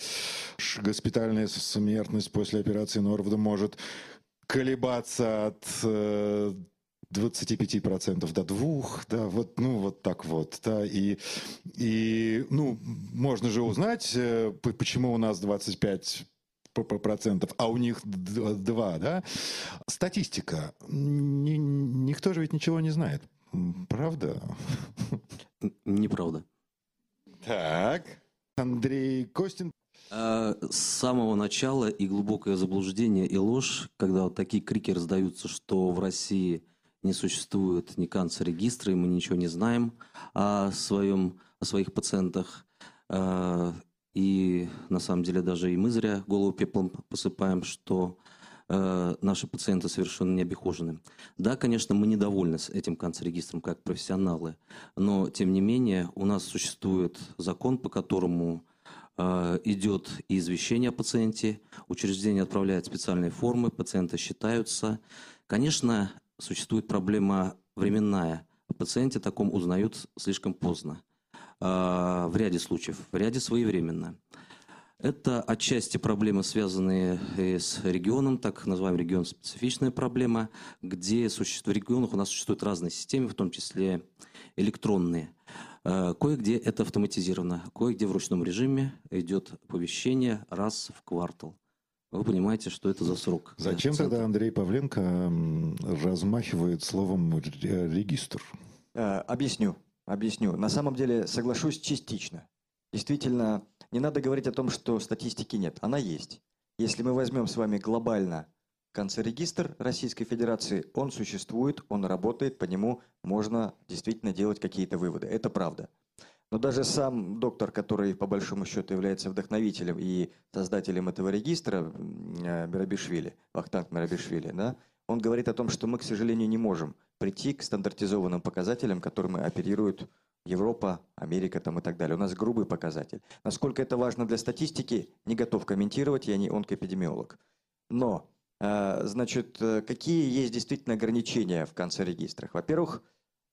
госпитальная смертность после операции Норвуда может колебаться от 25% до 2%, да, вот, ну, вот так вот, да, и, и, ну, можно же узнать, э, почему у нас 25 процентов, а у них 2, да. Статистика. Ни, никто же ведь ничего не знает. Правда? Неправда. Так. Андрей Костин. А, с самого начала и глубокое заблуждение, и ложь, когда вот такие крики раздаются, что в России не существует ни канцер-регистра, и мы ничего не знаем о, своем, о своих пациентах. А, и на самом деле даже и мы зря голову пеплом посыпаем, что э, наши пациенты совершенно не обихожены. Да, конечно, мы недовольны с этим канцерегистром как профессионалы, но тем не менее у нас существует закон, по которому идет и извещение о пациенте, учреждение отправляет специальные формы, пациенты считаются. Конечно, существует проблема временная. О пациенте таком узнают слишком поздно. А, в ряде случаев, в ряде своевременно. Это отчасти проблемы, связанные э, с регионом, так называемый регион специфичная проблема, где в регионах у нас существуют разные системы, в том числе электронные. А, кое-где это автоматизировано, кое-где в ручном режиме идет оповещение раз в квартал. Вы понимаете, что это за срок. Зачем тогда Андрей Павленко размахивает словом регистр? Э, объясню. Объясню. На самом деле соглашусь частично. Действительно, не надо говорить о том, что статистики нет. Она есть. Если мы возьмем с вами глобально канцерегистр Российской Федерации, он существует, он работает, по нему можно действительно делать какие-то выводы. Это правда. Но даже сам доктор, который по большому счету является вдохновителем и создателем этого регистра, э, Мирабишвили, Вахтанг Мирабишвили, да, он говорит о том, что мы, к сожалению, не можем прийти к стандартизованным показателям, которыми оперирует Европа, Америка там и так далее. У нас грубый показатель. Насколько это важно для статистики, не готов комментировать, я не онкоэпидемиолог. Но, значит, э, какие есть действительно ограничения в конце регистрах? Во-первых,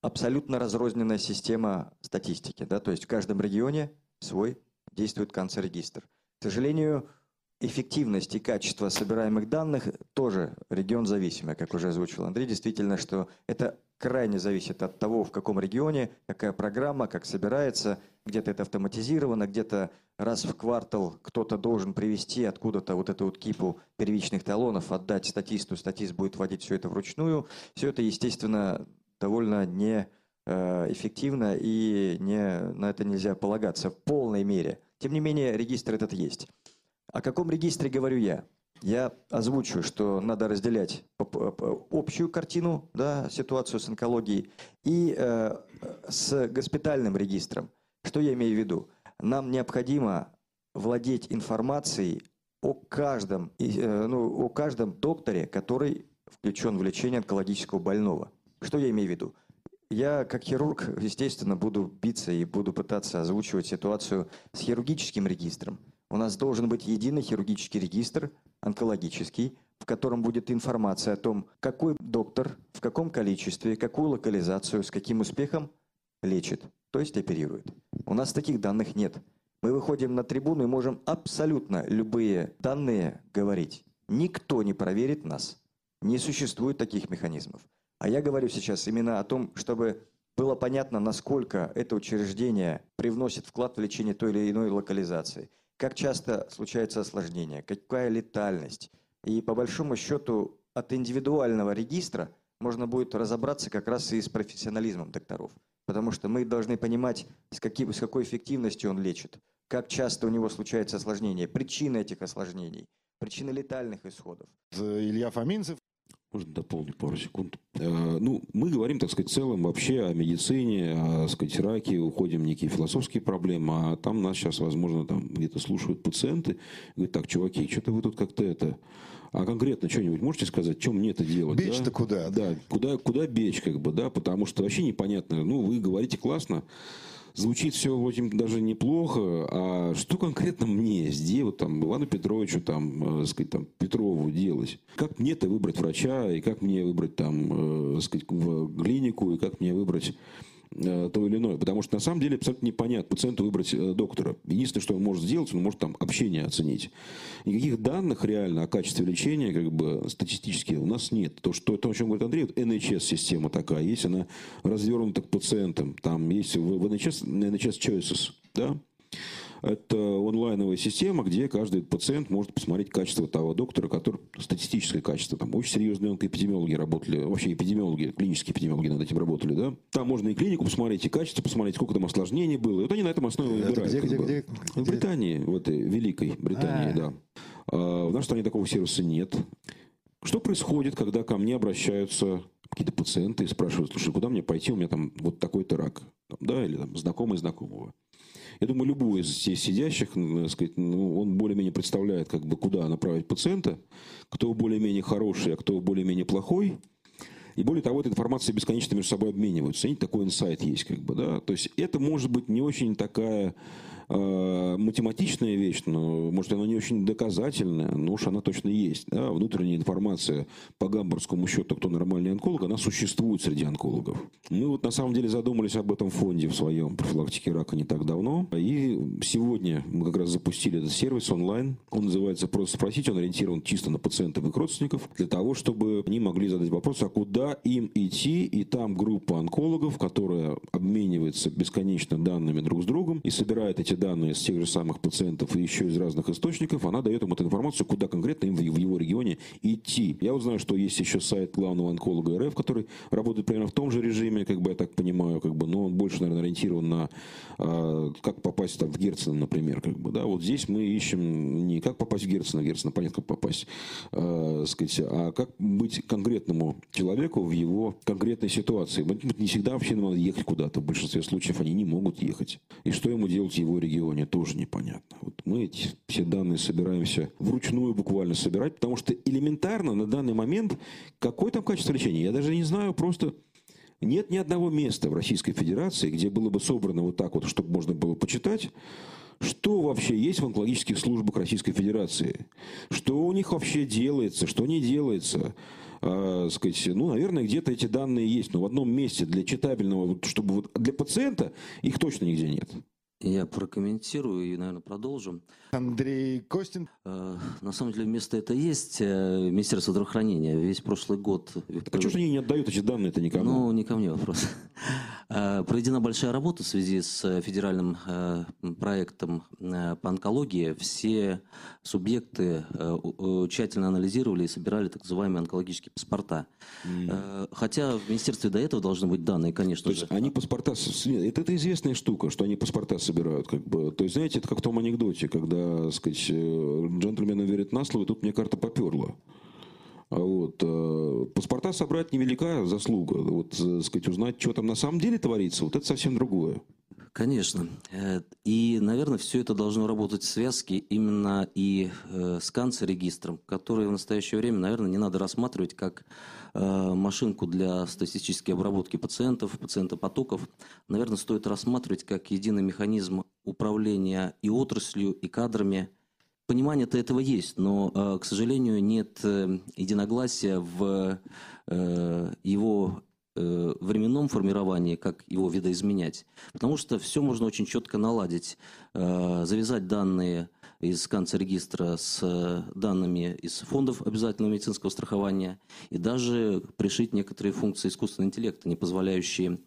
абсолютно разрозненная система статистики. Да? То есть в каждом регионе свой действует канцерегистр. К сожалению, эффективность и качество собираемых данных тоже регион зависимое, как уже озвучил Андрей. Действительно, что это крайне зависит от того, в каком регионе, какая программа, как собирается. Где-то это автоматизировано, где-то раз в квартал кто-то должен привести откуда-то вот эту вот кипу первичных талонов, отдать статисту, статист будет вводить все это вручную. Все это, естественно, довольно не э, эффективно и не, на это нельзя полагаться в полной мере. Тем не менее, регистр этот есть. О каком регистре говорю я? Я озвучу, что надо разделять общую картину, да, ситуацию с онкологией и э, с госпитальным регистром. Что я имею в виду? Нам необходимо владеть информацией о каждом, э, ну, о каждом докторе, который включен в лечение онкологического больного. Что я имею в виду? Я, как хирург, естественно, буду биться и буду пытаться озвучивать ситуацию с хирургическим регистром. У нас должен быть единый хирургический регистр, онкологический, в котором будет информация о том, какой доктор, в каком количестве, какую локализацию, с каким успехом лечит, то есть оперирует. У нас таких данных нет. Мы выходим на трибуну и можем абсолютно любые данные говорить. Никто не проверит нас. Не существует таких механизмов. А я говорю сейчас именно о том, чтобы было понятно, насколько это учреждение привносит вклад в лечение той или иной локализации – как часто случаются осложнения, какая летальность. И по большому счету от индивидуального регистра можно будет разобраться как раз и с профессионализмом докторов. Потому что мы должны понимать, с, каким, с какой эффективностью он лечит, как часто у него случаются осложнения, причины этих осложнений, причины летальных исходов. Илья Фоминцев, можно дополнить пару секунд? Э, ну, мы говорим, так сказать, в целом вообще о медицине, о, так сказать, раке, уходим в некие философские проблемы, а там нас сейчас, возможно, там где-то слушают пациенты, говорят, так, чуваки, что-то вы тут как-то это... А конкретно что-нибудь можете сказать, чем мне это делать? Бечь-то да? куда? Да, куда, куда бечь, как бы, да, потому что вообще непонятно. Ну, вы говорите классно, звучит все очень даже неплохо, а что конкретно мне сделать, там, Ивану Петровичу, там, э, сказать, там, Петрову делать? Как мне-то выбрать врача, и как мне выбрать, там, э, сказать, в клинику, и как мне выбрать то или иное. Потому что на самом деле абсолютно непонятно пациенту выбрать э, доктора. Единственное, что он может сделать, он может там общение оценить. Никаких данных реально о качестве лечения как бы статистически у нас нет. То, что, то о чем говорит Андрей, вот NHS-система такая есть, она развернута к пациентам. Там есть в, в NHS, NHS Choices, да, это онлайновая система, где каждый пациент может посмотреть качество того доктора, который статистическое качество. Там очень серьезные онкоэпидемиологи работали, вообще эпидемиологи, клинические эпидемиологи над этим работали, да. Там можно и клинику посмотреть, и качество посмотреть, сколько там осложнений было. И вот они на этом основе выбирают. где, где, где, В Британии, в этой великой Британии, А. да. А, в нашей стране такого сервиса нет. Что происходит, когда ко мне обращаются какие-то пациенты и спрашивают, слушай, куда мне пойти, у меня там вот такой-то рак, Там, да, или там знакомый знакомого. Я думаю, любой из здесь сидящих, сказать, ну, он более-менее представляет, как бы, куда направить пациента, кто более-менее хороший, а кто более-менее плохой. И более того, эта информация бесконечно между собой обмениваются. И такой инсайт есть, как бы, да. То есть это может быть не очень такая э, математичная вещь, но может она не очень доказательная, но уж она точно есть. Да? Внутренняя информация по гамбургскому счету, кто нормальный онколог, она существует среди онкологов. Мы вот на самом деле задумались об этом фонде в своем профилактике рака не так давно. И сегодня мы как раз запустили этот сервис онлайн. Он называется «Просто спросить». Он ориентирован чисто на пациентов и родственников для того, чтобы они могли задать вопрос, а куда им идти. И там группа онкологов, которая обменивается бесконечно данными друг с другом и собирает эти данные с тех же самых пациентов и еще из разных источников, она дает им эту информацию, куда конкретно им в его регионе идти. Я вот знаю, что есть еще сайт главного онколога РФ, который работает примерно в том же режиме, как бы я так понимаю, как бы, но он больше, наверное, ориентирован на а, как попасть там, в Герцена, например. Как бы, да? Вот здесь мы ищем не как попасть в Герцена, Герцена понятно, как попасть, а, сказать, а как быть конкретному человеку в его конкретной ситуации. Не всегда вообще надо ехать куда-то. В большинстве случаев они не могут ехать. И что ему делать в его регионе, тоже непонятно. Вот мы эти все данные собираемся вручную буквально собирать, потому что элементарно на данный момент какое там качество лечения, я даже не знаю, просто нет ни одного места в Российской Федерации, где было бы собрано вот так вот, чтобы можно было почитать, что вообще есть в онкологических службах Российской Федерации, что у них вообще делается, что не делается. А, сказать, ну, наверное, где-то эти данные есть, но в одном месте для читабельного, вот, чтобы вот для пациента их точно нигде нет. Я прокомментирую и, наверное, продолжим. Андрей Костин. Э, На самом деле место это есть, э, Министерство здравоохранения. Весь прошлый год... Так а что же они не отдают эти данные-то никому? Ну, не ко мне вопрос. Э, Проведена большая работа в связи с федеральным проектом по онкологии. Все субъекты тщательно анализировали и собирали так называемые онкологические паспорта. Хотя в министерстве до этого должны быть данные, конечно То есть же. они паспорта... Это, это известная штука, что они паспорта собирают. Как бы. То есть, знаете, это как в том анекдоте, когда, так сказать, э, джентльмены верят на слово, тут мне карта поперла. А Вот. э, Паспорта собрать невелика заслуга. Вот, э, сказать, узнать, что там на самом деле творится, вот это совсем другое. Конечно. Э, И, наверное, все это должно работать в связке именно и э, с канцерегистром, который в настоящее время, наверное, не надо рассматривать как э, машинку для статистической обработки пациентов, пациентопотоков. Наверное, стоит рассматривать как единый механизм управления и отраслью, и кадрами. Понимание-то этого есть, но, э, к сожалению, нет э, единогласия в э, его э, временном формировании, как его видоизменять. Потому что все можно очень четко наладить. Э, Завязать данные из канцерегистра с э, данными из фондов обязательного медицинского страхования и даже пришить некоторые функции искусственного интеллекта, не позволяющие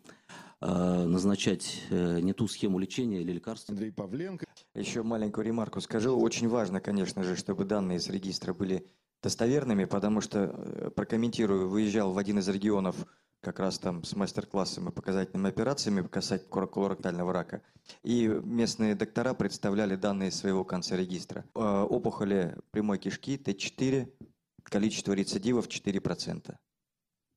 э, назначать э, не ту схему лечения или лекарства. Андрей Павленко. Еще маленькую ремарку скажу. Очень важно, конечно же, чтобы данные с регистра были достоверными, потому что, прокомментирую, выезжал в один из регионов как раз там с мастер-классом и показательными операциями касательно колоректального рака. И местные доктора представляли данные своего канцерегистра. Э, Опухоли прямой кишки Т4, количество рецидивов 4%.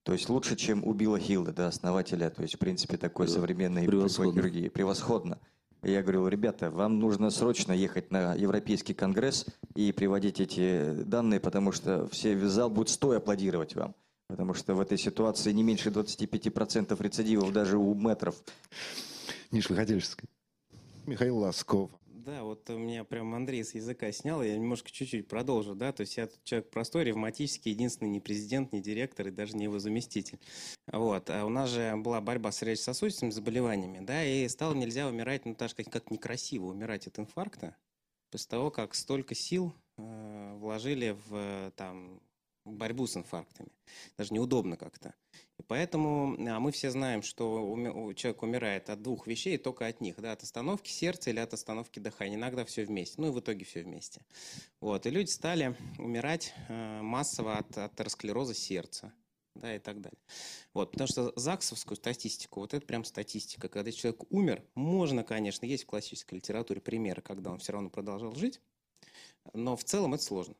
То есть лучше, чем у Билла Хилда, да, основателя, то есть, в принципе, такой Да, современной превосходно. хирургии. Превосходно. И я говорил, ребята, вам нужно срочно ехать на Европейский конгресс и приводить эти данные, потому что все в зал будут стоя аплодировать вам. Потому что в этой ситуации не меньше 25% рецидивов даже у метров. Миша Выходильский. Михаил Лосков. Да, вот у меня прям Андрей с языка снял, я немножко чуть-чуть продолжу, да, то есть я человек простой, ревматический, единственный не президент, не директор и даже не его заместитель. Вот, а у нас же была борьба с сердечно-сосудистыми заболеваниями, да, и стало нельзя умирать, ну, так сказать, как некрасиво умирать от инфаркта, после того, как столько сил э, вложили в, там, борьбу с инфарктами. Даже неудобно как-то. И поэтому а мы все знаем, что человек умирает от двух вещей, только от них. Да, от остановки сердца или от остановки дыхания. Иногда все вместе. Ну и в итоге все вместе. Вот. И люди стали умирать э, массово от атеросклероза сердца да, и так далее. Вот, потому что ЗАГСовскую статистику, вот это прям статистика, когда человек умер, можно, конечно, есть в классической литературе примеры, когда он все равно продолжал жить, но в целом это сложно.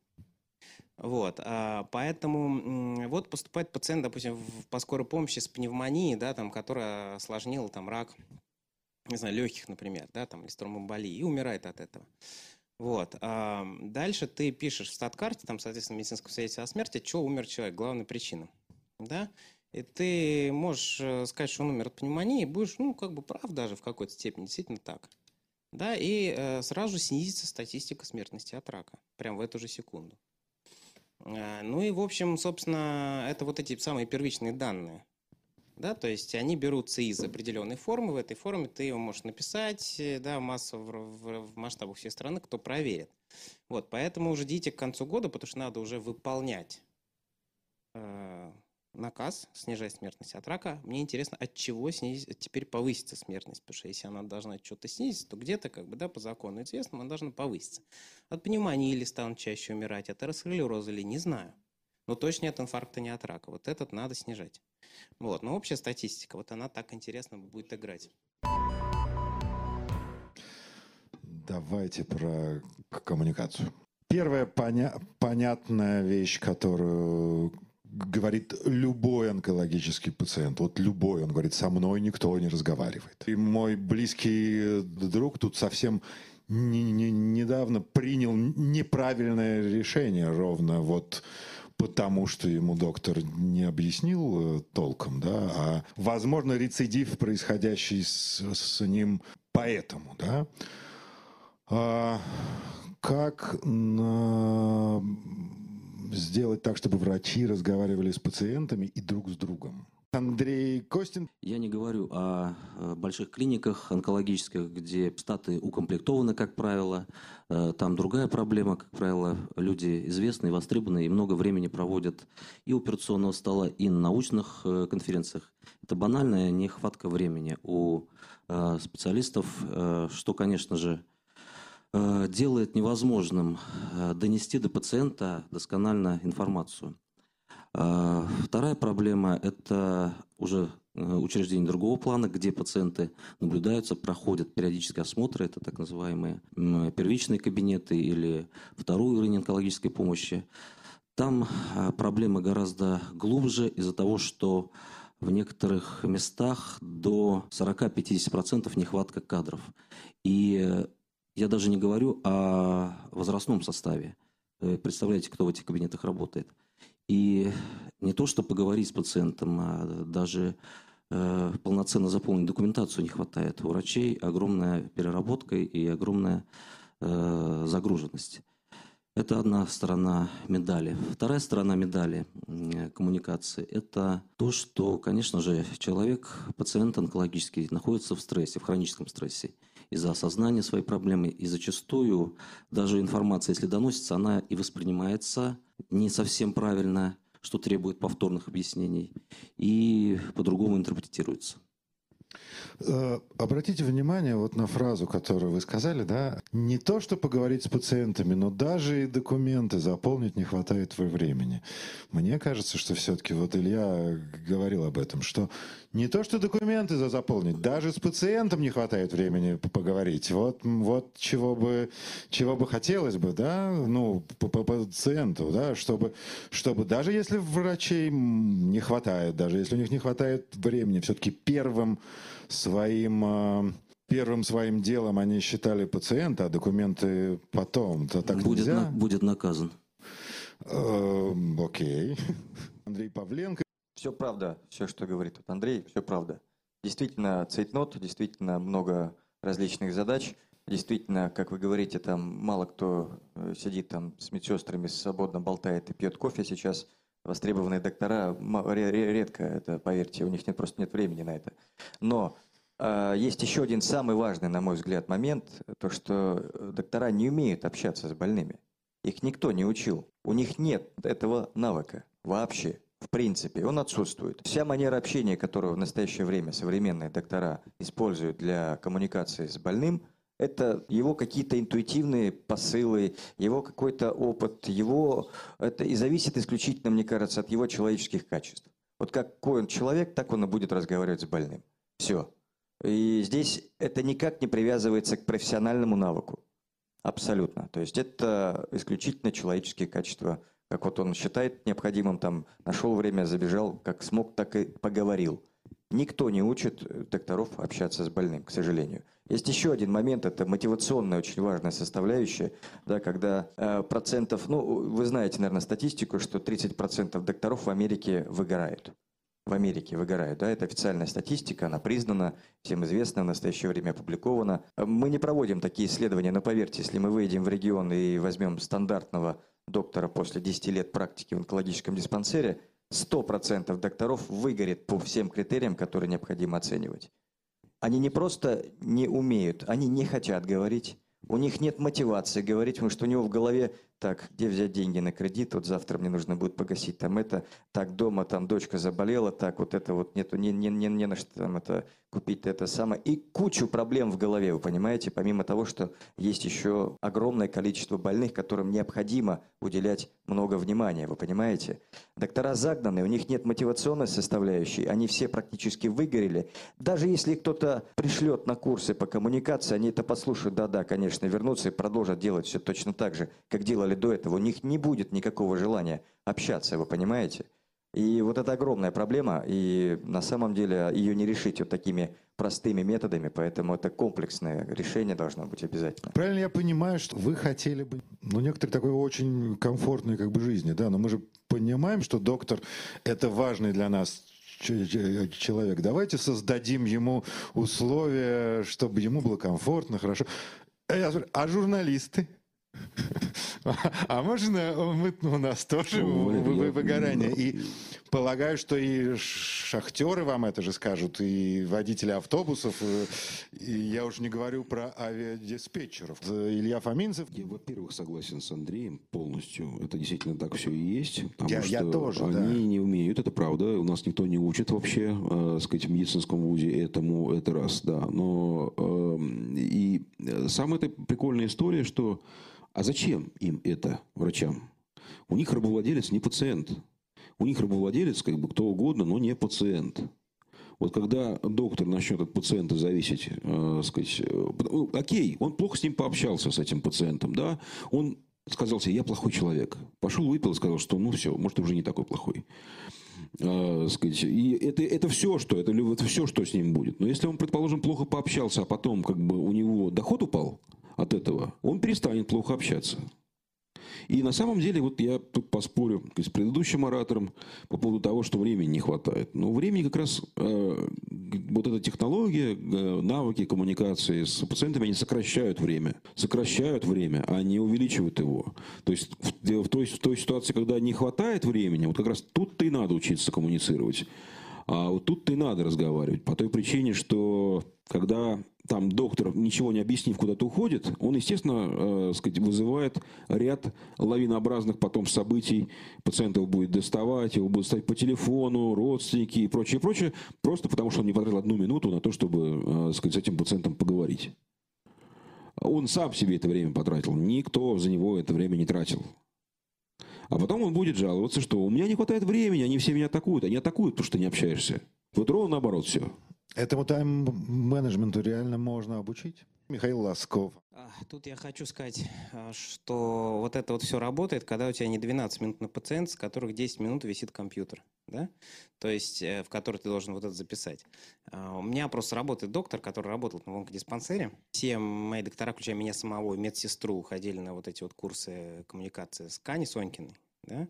Вот, а, поэтому вот поступает пациент, допустим, по скорой помощи с пневмонией, да, там, которая осложнила там рак, не знаю, легких, например, да, там, или стромболии, и умирает от этого. Вот. А дальше ты пишешь в статкарте, там, соответственно, медицинском свидетельстве о смерти, что умер человек, главная причина. Да? И ты можешь э, сказать, что он умер от пневмонии, и будешь, ну, как бы прав даже в какой-то степени, действительно так. Да, и э, сразу снизится статистика смертности от рака, прям в эту же секунду. А, ну и, в общем, собственно, это вот эти самые первичные данные. Да, то есть они берутся из определенной формы, в этой форме ты его можешь написать, э, да, массово в, в, масштабах всей страны, кто проверит. Вот, поэтому ждите к концу года, потому что надо уже выполнять э, наказ снижать смертность от рака. Мне интересно, от чего снизить, теперь повысится смертность, потому что если она должна что-то снизиться, то где-то, как бы, да, по закону известно, она должна повыситься. От пневмонии или станут чаще умирать, от атеросклероза или не знаю. Но точно от инфаркта, не от рака. Вот этот надо снижать. Вот. Но общая статистика, вот она так интересно будет играть. Давайте про коммуникацию. Первая поня- понятная вещь, которую говорит любой онкологический пациент, вот любой, он говорит, со мной никто не разговаривает. И мой близкий друг тут совсем не, не, недавно принял неправильное решение ровно вот потому что ему доктор не объяснил э, толком, да, а, возможно, рецидив, происходящий с, с ним поэтому, да. А, как на сделать так, чтобы врачи разговаривали с пациентами и друг с другом. Андрей Костин. Я не говорю о больших клиниках онкологических, где статы укомплектованы, как правило. Э, там другая проблема, как правило, люди известные, востребованные и много времени проводят и у операционного стола, и на научных э, конференциях. Это банальная нехватка времени у э, специалистов, что, конечно же, делает невозможным э, донести до пациента досконально информацию. Э, вторая проблема – это уже учреждение другого плана, где пациенты наблюдаются, проходят периодические осмотры, это так называемые первичные кабинеты или второй уровень онкологической помощи. Там проблемы гораздо глубже из-за того, что в некоторых местах до 40-50% нехватка кадров. И я даже не говорю о возрастном составе. Э, представляете, кто в этих кабинетах работает. И не то, что поговорить с пациентом, а даже э, полноценно заполнить документацию не хватает. У врачей огромная переработка и огромная э, загруженность. Это одна сторона медали. Вторая сторона медали коммуникации – это то, что, конечно же, человек, пациент онкологический, находится в стрессе, в хроническом стрессе из-за осознания своей проблемы. И зачастую даже информация, если доносится, она и воспринимается не совсем правильно, что требует повторных объяснений, и по-другому интерпретируется. Э, обратите внимание вот на фразу, которую вы сказали, да, не то, что поговорить с пациентами, но даже и документы заполнить не хватает времени. Мне кажется, что все-таки вот Илья говорил об этом, что не то, что документы за заполнить, даже с пациентом не хватает времени поговорить. Вот, вот чего бы, чего бы хотелось бы, да, ну, по, по пациенту, да, чтобы, чтобы даже если врачей не хватает, даже если у них не хватает времени, все-таки первым своим а, первым своим делом они считали пациента, а документы потом. То так будет, нельзя? На, будет наказан. Э, окей. Андрей Павленко. Все правда, все, что говорит вот Андрей, все правда. Действительно, цейтнот, действительно много различных задач. Действительно, как вы говорите, там мало кто э, сидит там с медсестрами, свободно болтает и пьет кофе сейчас. Востребованные доктора редко, это поверьте, у них нет, просто нет времени на это. Но э, есть еще один самый важный, на мой взгляд, момент, то, что доктора не умеют общаться с больными. Их никто не учил. У них нет этого навыка вообще. В принципе, он отсутствует. Вся манера общения, которую в настоящее время современные доктора используют для коммуникации с больным, это его какие-то интуитивные посылы, его какой-то опыт, его... Это и зависит исключительно, мне кажется, от его человеческих качеств. Вот какой он человек, так он и будет разговаривать с больным. Все. И здесь это никак не привязывается к профессиональному навыку. Абсолютно. То есть это исключительно человеческие качества как вот он считает необходимым, там, нашел время, забежал, как смог, так и поговорил. Никто не учит э, докторов общаться с больным, к сожалению. Есть еще один момент, это мотивационная очень важная составляющая, да, когда э, процентов, ну, вы знаете, наверное, статистику, что 30% докторов в Америке выгорают. В Америке выгорают, да, это официальная статистика, она признана, всем известна, в настоящее время опубликована. Мы не проводим такие исследования, но поверьте, если мы выйдем в регион и возьмем стандартного доктора после 10 лет практики в онкологическом диспансере, 100% докторов выгорит по всем критериям, которые необходимо оценивать. Они не просто не умеют, они не хотят говорить, у них нет мотивации говорить, потому что у него в голове так, где взять деньги на кредит, вот завтра мне нужно будет погасить там это, так дома там дочка заболела, так вот это вот нету, не, не, не, не на что там это купить это самое. И кучу проблем в голове, вы понимаете, помимо того, что есть еще огромное количество больных, которым необходимо уделять много внимания, вы понимаете. Доктора загнаны, у них нет мотивационной составляющей, они все практически выгорели. Даже если кто-то пришлет на курсы по коммуникации, они это послушают, да-да, конечно, вернутся и продолжат делать все точно так же, как делали делали до этого, у них не будет никакого желания общаться, вы понимаете? И вот это огромная проблема, и на самом деле ее не решить вот такими простыми методами, поэтому это комплексное решение должно быть обязательно. Правильно я понимаю, что вы хотели бы, ну, некоторые такой очень комфортной как бы жизни, да, но мы же понимаем, что доктор – это важный для нас человек. Давайте создадим ему условия, чтобы ему было комфортно, хорошо. А журналисты? А можно мы, у нас тоже выгорание? И полагаю, что и шахтеры вам это же скажут, и водители автобусов, и я уже не говорю про авиадиспетчеров. Илья Фоминцев. Я, во-первых, согласен с Андреем полностью. Это действительно так все и есть. Потому я, что я тоже, они да. не умеют, это правда. У нас никто не учит вообще, э, сказать, в медицинском вузе этому, это раз, да. Но э, и самая прикольная история, что а зачем им это, врачам? У них рабовладелец не пациент. У них рабовладелец как бы кто угодно, но не пациент. Вот когда доктор начнет от пациента зависеть, э, сказать, э, ну, окей, он плохо с ним пообщался, с этим пациентом, да, он сказал себе, я плохой человек. Пошел, выпил и сказал, что ну все, может, уже не такой плохой. Э, сказать, и это, это все, что это, это все, что с ним будет. Но если он, предположим, плохо пообщался, а потом как бы у него доход упал, от этого, он перестанет плохо общаться. И на самом деле, вот я тут поспорю с предыдущим оратором по поводу того, что времени не хватает. Но времени как раз э, вот эта технология, э, навыки коммуникации с пациентами, они сокращают время. Сокращают время, а не увеличивают его. То есть в, в, той, в той ситуации, когда не хватает времени, вот как раз тут-то и надо учиться коммуницировать. А вот тут-то и надо разговаривать. По той причине, что когда там доктор, ничего не объяснив, куда-то уходит, он, естественно, э, сказать, вызывает ряд лавинообразных потом событий. Пациентов будет доставать, его будут ставить по телефону, родственники и прочее, прочее, просто потому что он не потратил одну минуту на то, чтобы э, сказать, с этим пациентом поговорить. Он сам себе это время потратил, никто за него это время не тратил. А потом он будет жаловаться, что у меня не хватает времени, они все меня атакуют. Они атакуют, потому что ты не общаешься. Вот ровно наоборот все. Этому тайм-менеджменту реально можно обучить? Михаил Ласков. А, тут я хочу сказать, а, что вот это вот все работает, когда у тебя не 12 минут на пациент, с которых 10 минут висит компьютер, да? То есть, э, в который ты должен вот это записать. А, у меня просто работает доктор, который работал в онкодиспансере. Все мои доктора, включая меня самого медсестру, ходили на вот эти вот курсы коммуникации с Кани Сонькиной, да?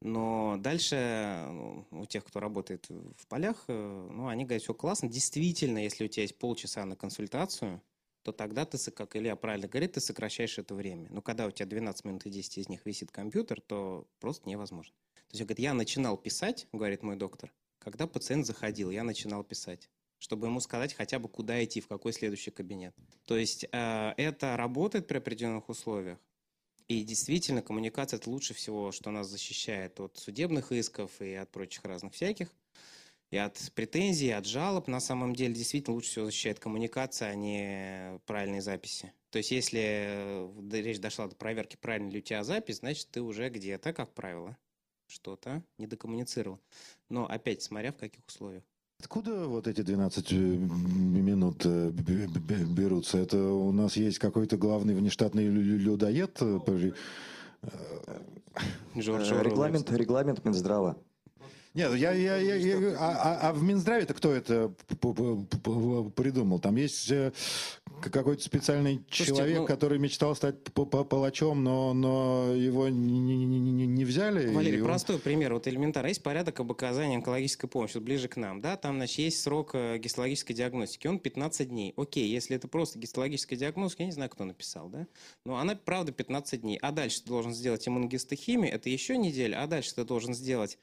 Но дальше ну, у тех, кто работает в полях, э, ну, они говорят, все классно. Действительно, если у тебя есть полчаса на консультацию, то тогда ты, как Илья правильно говорит, ты сокращаешь это время. Но когда у тебя 12 минут и 10 из них висит компьютер, то просто невозможно. То есть, говорит, я начинал писать, говорит мой доктор, когда пациент заходил, я начинал писать чтобы ему сказать хотя бы, куда идти, в какой следующий кабинет. То есть э, это работает при определенных условиях. И действительно, коммуникация – это лучше всего, что нас защищает от судебных исков и от прочих разных всяких и от претензий, и от жалоб. На самом деле, действительно, лучше всего защищает коммуникация, а не правильные записи. То есть, если э, речь дошла до проверки, правильно ли у тебя запись, значит, ты уже где-то, как правило, что-то не докоммуницировал. Но опять, смотря в каких условиях. Откуда вот эти 12 э, минут э, берутся? Это у нас есть какой-то главный внештатный людоед? Регламент, регламент Минздрава. Нет, я, я, я, я а, а, а в Минздраве-то кто это придумал? Там есть э, какой-то специальный Слушайте, человек, ну, который мечтал стать палачом, но, но его не, не, не, не взяли. Валерий, его... простой пример. Вот элементарно. Есть порядок об оказании онкологической помощи, вот ближе к нам. Да? Там, значит, есть срок э, гистологической диагностики. Он 15 дней. Окей, если это просто гистологическая диагностика, я не знаю, кто написал, да? Но она, правда, 15 дней. А дальше ты должен сделать иммуногистохимию, это еще неделя, а дальше ты должен сделать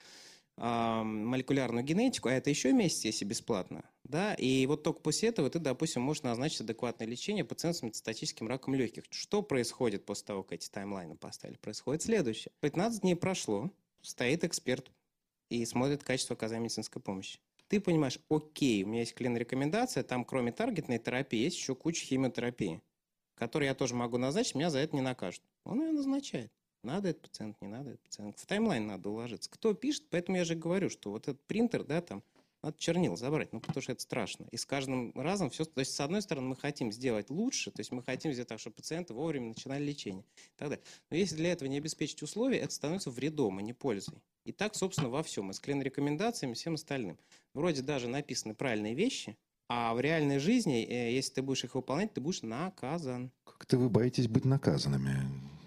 молекулярную генетику, а это еще месяц, если бесплатно, да, и вот только после этого ты, допустим, можешь назначить адекватное лечение пациенту с метастатическим раком легких. Что происходит после того, как эти таймлайны поставили? Происходит следующее. 15 дней прошло, стоит эксперт и смотрит качество оказания медицинской помощи. Ты понимаешь, окей, у меня есть клин-рекомендация, там кроме таргетной терапии есть еще куча химиотерапии, которую я тоже могу назначить, меня за это не накажут. Он ее назначает. Надо этот пациент, не надо этот пациент. В таймлайн надо уложиться. Кто пишет, поэтому я же говорю, что вот этот принтер, да, там, надо чернил забрать, ну, потому что это страшно. И с каждым разом все... То есть, с одной стороны, мы хотим сделать лучше, то есть мы хотим сделать так, чтобы пациенты вовремя начинали лечение и так далее. Но если для этого не обеспечить условия, это становится вредом, а не пользой. И так, собственно, во всем. И с клин-рекомендациями, всем остальным. Вроде даже написаны правильные вещи, а в реальной жизни, э, если ты будешь их выполнять, ты будешь наказан. Как-то вы боитесь быть наказанными.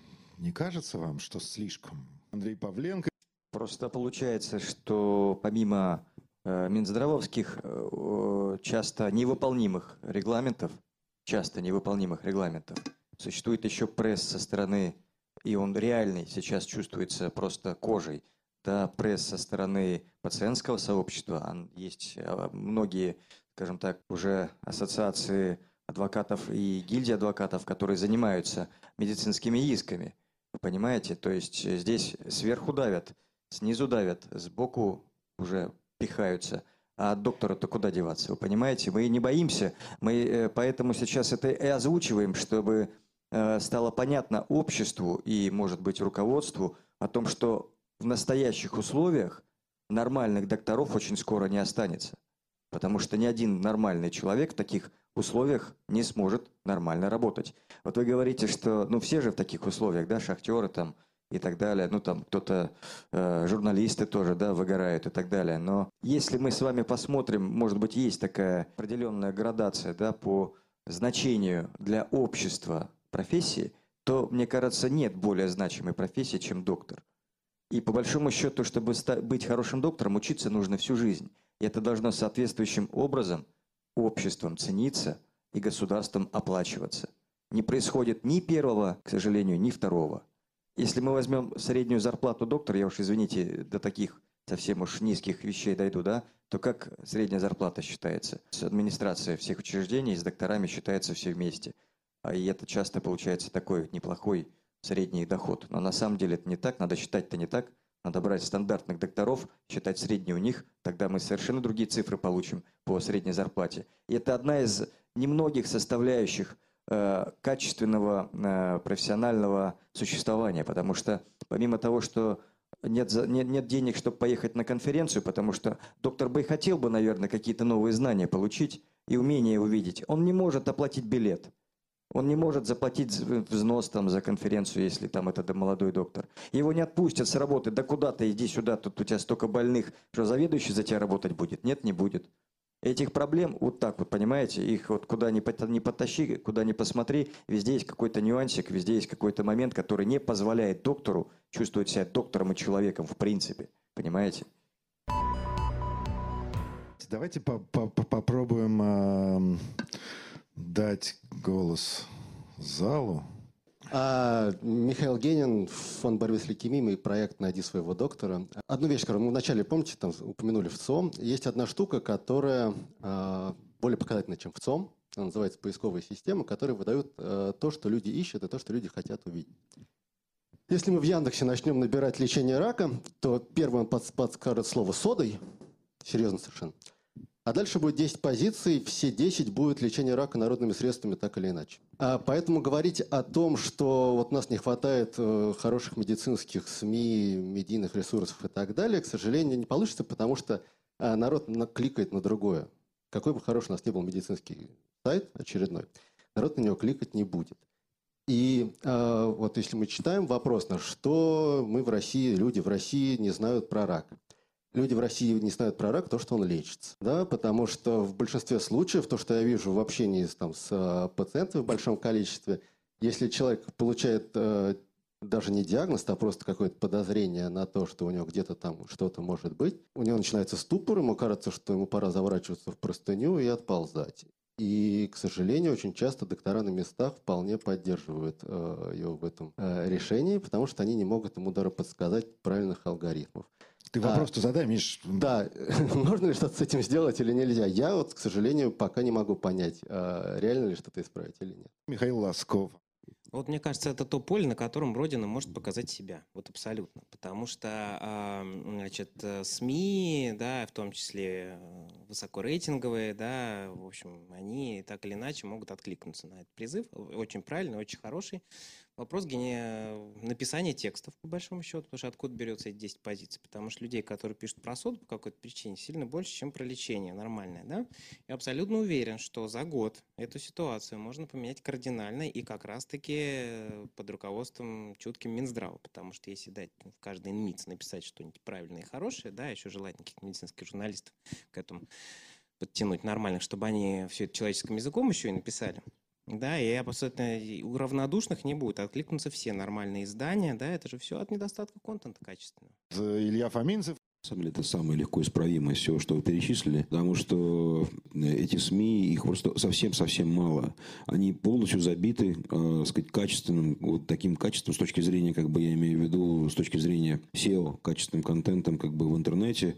Не кажется вам, что слишком? Андрей Павленко. Просто получается, что помимо э, Минздравовских э, часто невыполнимых регламентов, часто невыполнимых регламентов, существует еще пресс со стороны, и он реальный сейчас чувствуется просто кожей, да, пресс со стороны пациентского сообщества. Есть э, многие, скажем так, уже ассоциации адвокатов и гильдии адвокатов, которые занимаются медицинскими исками. Понимаете? То есть э, здесь сверху давят, снизу давят, сбоку уже пихаются. А от доктора-то куда деваться? Вы понимаете? Мы не боимся. Мы э, поэтому сейчас это и озвучиваем, чтобы э, стало понятно обществу и, может быть, руководству о том, что в настоящих условиях нормальных докторов очень скоро не останется. Потому что ни один нормальный человек в таких условиях не сможет нормально работать. Вот вы говорите, что, ну, все же в таких условиях, да, шахтеры там и так далее, ну, там кто-то, э, журналисты тоже, да, выгорают и так далее. Но если мы с вами посмотрим, может быть, есть такая определенная градация, да, по значению для общества профессии, то, мне кажется, нет более значимой профессии, чем доктор. И по большому счету, чтобы быть хорошим доктором, учиться нужно всю жизнь. И это должно соответствующим образом обществом цениться и государством оплачиваться. Не происходит ни первого, к сожалению, ни второго. Если мы возьмем среднюю зарплату доктора, я уж, извините, до таких совсем уж низких вещей дойду, да, то как средняя зарплата считается? С администрацией всех учреждений, с докторами считается все вместе. А и это часто получается такой неплохой средний доход. Но на самом деле это не так, надо считать-то не так. Надо брать стандартных докторов, считать средний у них, тогда мы совершенно другие цифры получим по средней зарплате. И это одна из немногих составляющих э, качественного э, профессионального существования, потому что помимо того, что нет, нет, нет денег, чтобы поехать на конференцию, потому что доктор Бэй хотел бы, наверное, какие-то новые знания получить и умения увидеть, он не может оплатить билет. Он не может заплатить взнос там, за конференцию, если там это молодой доктор. Его не отпустят с работы. Да куда ты, иди сюда, тут у тебя столько больных. Что, заведующий за тебя работать будет? Нет, не будет. Этих проблем вот так вот, понимаете, их вот куда ни, ни потащи, куда ни посмотри, везде есть какой-то нюансик, везде есть какой-то момент, который не позволяет доктору чувствовать себя доктором и человеком в принципе. Понимаете? Давайте по -по -попробуем... Э дать голос залу. А, Михаил Генин, фонд борьбы с лейкемией, проект «Найди своего доктора». Одну вещь, которую мы вначале, помните, там упомянули в ЦОМ. Есть одна штука, которая а, более показательна, чем в ЦОМ. Она называется поисковая система, которая выдает а, то, что люди ищут, и то, что люди хотят увидеть. Если мы в Яндексе начнем набирать лечение рака, то первым подскажет слово «содой». Серьезно совершенно. А дальше будет 10 позиций, все 10 будет лечение рака народными средствами так или иначе. А поэтому говорить о том, что вот нас не хватает э, хороших медицинских СМИ, медийных ресурсов и так далее, к сожалению, не получится, потому что э, народ кликает на другое. Какой бы хороший у нас ни был медицинский сайт очередной, народ на него кликать не будет. И э, вот если мы читаем вопрос, на что мы в России, люди в России не знают про рак – люди в России не знают про рак, то, что он лечится. Да? Потому что в большинстве случаев, то, что я вижу в общении там, с э, пациентами в большом количестве, если человек получает э, даже не диагноз, а просто какое-то подозрение на то, что у него где-то там что-то может быть, у него начинается ступор, ему кажется, что ему пора заворачиваться в простыню и отползать. И, к сожалению, очень часто доктора на местах вполне поддерживают э, его в этом э, решении, потому что они не могут ему даже подсказать правильных алгоритмов. Ты вопрос-то а, задай, Миш. Да, можно ли что-то с этим сделать или нельзя? Я вот, к сожалению, пока не могу понять, а реально ли что-то исправить или нет. Михаил Ласков. Вот мне кажется, это то поле, на котором Родина может показать себя. Вот абсолютно. Потому что, значит, СМИ, да, в том числе э, высокорейтинговые, да, в общем, они так или иначе могут откликнуться на этот призыв. Очень правильный, очень хороший. Вопрос гения написания текстов, по большому счету, потому что откуда берется эти 10 позиций? Потому что людей, которые пишут про суд по какой-то причине, сильно больше, чем про лечение нормальное, да? Я абсолютно уверен, что за год эту ситуацию можно поменять кардинально и как раз-таки под руководством чутким Минздрава, потому что если дать в каждый НМИЦ написать что-нибудь правильное и хорошее, да, еще желательно каких-то медицинских журналистов к этому подтянуть нормальных, чтобы они все это человеческим языком еще и написали, да, и абсолютно у равнодушных не будет. Откликнутся все нормальные издания, да, это же все от недостатка контента качественного. Илья Фоминцев. На самом деле, это самое легко исправимое все, что вы перечислили, потому что э, эти СМИ, их просто совсем-совсем мало. Они полностью забиты, э, сказать, качественным, вот таким качеством с точки зрения, как бы я имею в виду, с точки зрения SEO, качественным контентом как бы в интернете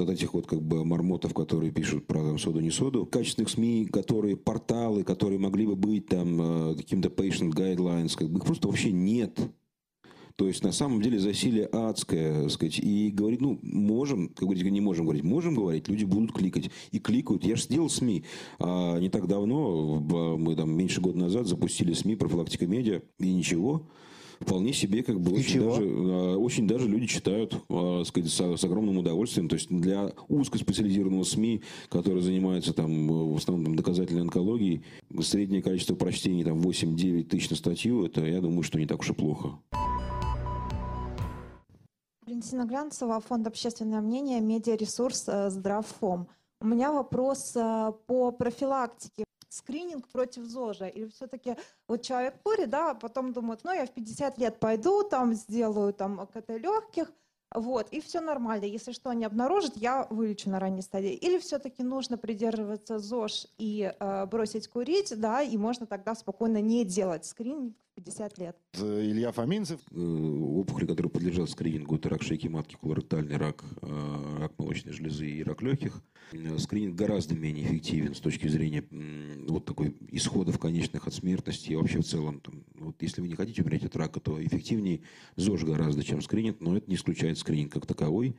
от этих вот как бы мармотов, которые пишут про там, соду не соду, качественных СМИ, которые порталы, которые могли бы быть там э, каким-то patient guidelines, как бы их просто вообще нет. То есть, на самом деле, засилие адское, так сказать, и говорить, ну, можем, как говорите, не можем говорить, можем говорить, люди будут кликать. И кликают. Я же сделал СМИ. А не так давно, мы там меньше года назад запустили СМИ «Профилактика медиа», и ничего вполне себе как бы очень даже, а, очень даже люди читают а, сказать, с, с огромным удовольствием. То есть для узкоспециализированного СМИ, который занимается там, в основном там, доказательной онкологией, среднее количество прочтений там 8-9 тысяч на статью, это я думаю, что не так уж и плохо. Валентина Глянцева, фонд «Общественное мнение», медиаресурс э, «Здравфом». У меня вопрос э, по профилактике скрининг против ЗОЖа? Или все-таки вот человек курит, да, а потом думает, ну, я в 50 лет пойду, там, сделаю там КТ легких, вот, и все нормально. Если что не обнаружит, я вылечу на ранней стадии. Или все-таки нужно придерживаться ЗОЖ и э, бросить курить, да, и можно тогда спокойно не делать скрининг 50 лет. Илья Фоминцев. Э, опухоли, которые подлежат скринингу, это рак шейки матки, колоректальный рак, э, рак молочной железы и рак легких. Э, скрининг гораздо менее эффективен с точки зрения вот такой исходов конечных от смертности и вообще в целом. Там, вот если вы не хотите умереть от рака, то эффективнее ЗОЖ гораздо, чем скрининг, но это не исключает скрининг как таковой.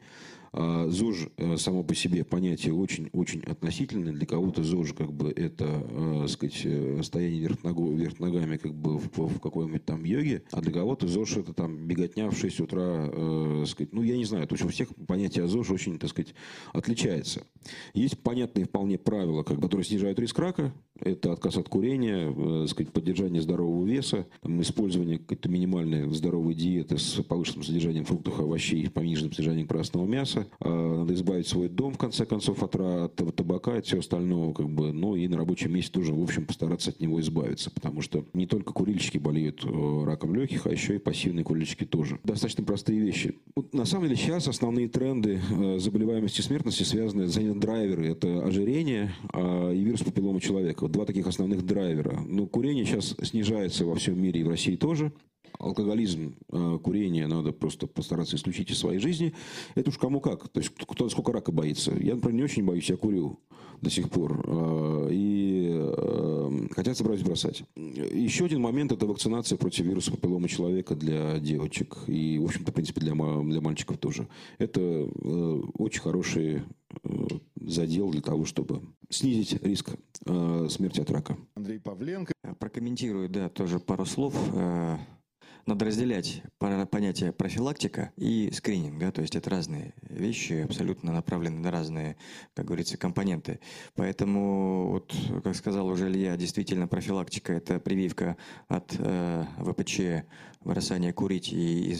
А ЗОЖ э, само по себе понятие очень-очень относительное. Для кого-то ЗОЖ как бы это, э, сказать, э, стояние вверх, ногу, вверх ногами как бы в, в какой-нибудь там йоге, а для кого-то ЗОЖ это там беготня в 6 утра, э, сказать, ну я не знаю, то есть у всех понятие ЗОЖ очень, так сказать, отличается. Есть понятные вполне правила, как, которые снижают риск рака, это отказ от курения, э, сказать, поддержание здорового веса, использование какой-то минимальной здоровой диеты с повышенным содержанием фруктов, овощей, пониженным содержанием красного мяса. А, надо избавить свой дом, в конце концов, от, от табака, от всего остального. Как бы, ну и на рабочем месте тоже, в общем, постараться от него избавиться. Потому что не только курильщики болеют э, раком легких, а еще и пассивные курильщики тоже. Достаточно простые вещи. На самом деле сейчас основные тренды э, заболеваемости и смертности связаны за драйверы. Это ожирение а, и вирус папиллома человека. Два таких основных драйвера. Ну, курение сейчас снижается во всем мире и в России тоже алкоголизм, э, курение надо просто постараться исключить из своей жизни. Это уж кому как. То есть кто сколько рака боится. Я, например, не очень боюсь, я курю до сих пор. Э, и э, хотя собираюсь бросать. Еще один момент – это вакцинация против вируса папиллома человека для девочек. И, в общем-то, в принципе, для, для мальчиков тоже. Это очень хороший задел для того, чтобы снизить риск смерти от рака. Андрей Павленко. Прокомментирую, да, тоже пару слов надо разделять понятие профилактика и скрининг, да, то есть это разные вещи, абсолютно направлены на разные, как говорится, компоненты. Поэтому, вот, как сказал уже Илья, действительно профилактика – это прививка от э, ВПЧ, бросание курить и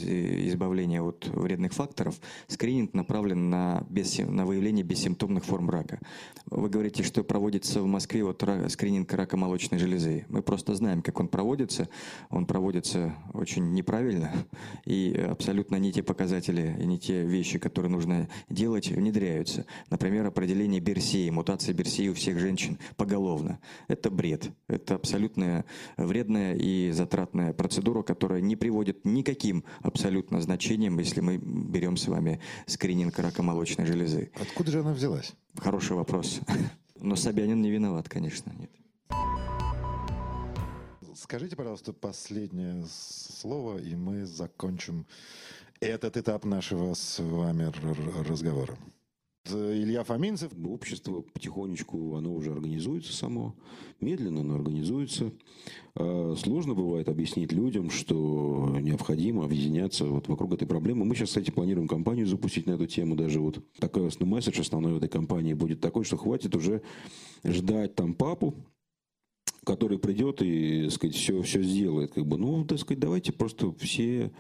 избавление от вредных факторов. Скрининг направлен на, без, на выявление бессимптомных форм рака. Вы говорите, что проводится в Москве вот скрининг рака молочной железы. Мы просто знаем, как он проводится. Он проводится очень неправильно, и абсолютно не те показатели, и не те вещи, которые нужно делать, внедряются. Например, определение Берсеи, мутация Берсеи у всех женщин поголовно. Это бред. Это абсолютно вредная и затратная процедура, которая не приводит никаким абсолютно значением, если мы берем с вами скрининг рака молочной железы. Откуда же она взялась? Хороший вопрос. Но Собянин не виноват, конечно, нет. Скажите, пожалуйста, последнее слово, и мы закончим этот этап нашего с вами разговора. Илья Фоминцев. Общество потихонечку, оно уже организуется само. Медленно, но организуется. А, сложно бывает объяснить людям, что необходимо объединяться вот вокруг этой проблемы. Мы сейчас, кстати, планируем кампанию запустить на эту тему. Даже вот такой основной месседж основной этой кампании будет такой, что хватит уже ждать там папу, который придет и, так сказать, все, все сделает. Как бы, ну, так сказать, давайте просто все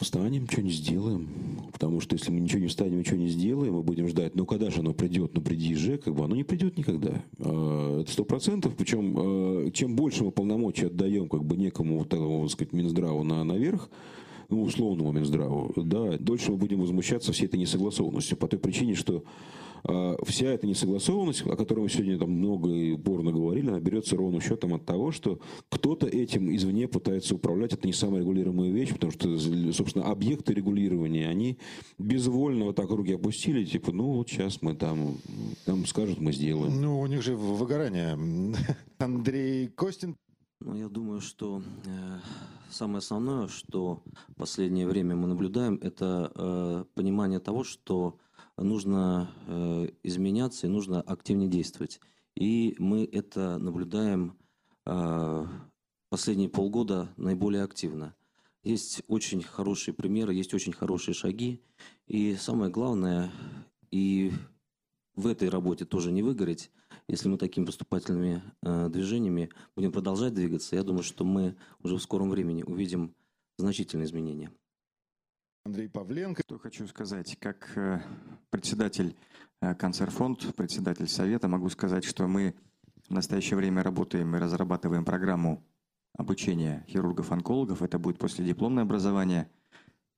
встанем, что-нибудь сделаем. Потому что если мы ничего не встанем, ничего не сделаем, мы будем ждать, ну когда же оно придет, ну приди же, как бы оно не придет никогда. А, это сто процентов. Причем а, чем больше мы полномочий отдаем как бы некому вот такому, так сказать, Минздраву на, наверх, ну, условному Минздраву, да, дольше мы будем возмущаться всей этой несогласованностью по той причине, что вся эта несогласованность, о которой мы сегодня там много и упорно говорили, она берется ровно счетом от того, что кто-то этим извне пытается управлять. Это не самая регулируемая вещь, потому что, собственно, объекты регулирования, они безвольно вот так руки опустили, типа, ну, вот сейчас мы там, там скажут, мы сделаем. Ну, у них же выгорание. Андрей Костин. Ну, я думаю, что э, самое основное, что в последнее время мы наблюдаем, это э, понимание того, что нужно э, изменяться и нужно активнее действовать. И мы это наблюдаем э, последние полгода наиболее активно. Есть очень хорошие примеры, есть очень хорошие шаги. И самое главное, и в этой работе тоже не выгореть, если мы такими поступательными э, движениями будем продолжать двигаться, я думаю, что мы уже в скором времени увидим значительные изменения. Андрей Павленко. Что хочу сказать, как э, председатель э, Концерфонд, председатель Совета, могу сказать, что мы в настоящее время работаем и разрабатываем программу обучения хирургов-онкологов. Это будет после дипломное образование.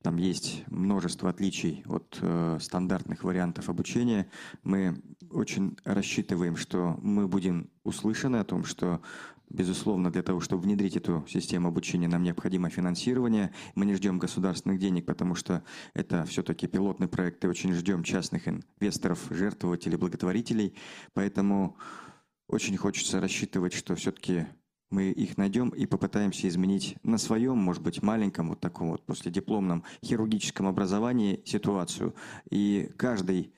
Там есть множество отличий от э, стандартных вариантов обучения. Мы очень рассчитываем, что мы будем услышаны о том, что Безусловно, для того, чтобы внедрить эту систему обучения, нам необходимо финансирование. Мы не ждем государственных денег, потому что это все-таки пилотный проект, и очень ждем частных инвесторов, жертвователей, благотворителей. Поэтому очень хочется рассчитывать, что все-таки мы их найдем и попытаемся изменить на своем, может быть, маленьком, вот таком вот последипломном хирургическом образовании ситуацию. И каждый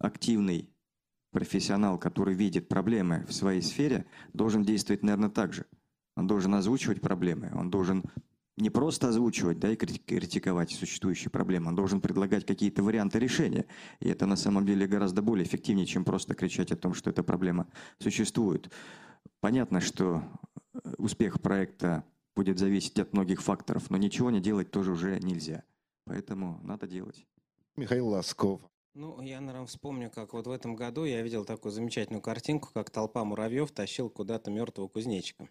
активный профессионал, который видит проблемы в своей сфере, должен действовать, наверное, так же. Он должен озвучивать проблемы, он должен не просто озвучивать да, и критиковать существующие проблемы, он должен предлагать какие-то варианты решения. И это на самом деле гораздо более эффективнее, чем просто кричать о том, что эта проблема существует. Понятно, что э, успех проекта будет зависеть от многих факторов, но ничего не делать тоже уже нельзя. Поэтому надо делать. Михаил Ласков. Ну, я, наверное, вспомню, как вот в этом году я видел такую замечательную картинку, как толпа муравьев тащил куда-то мертвого кузнечика.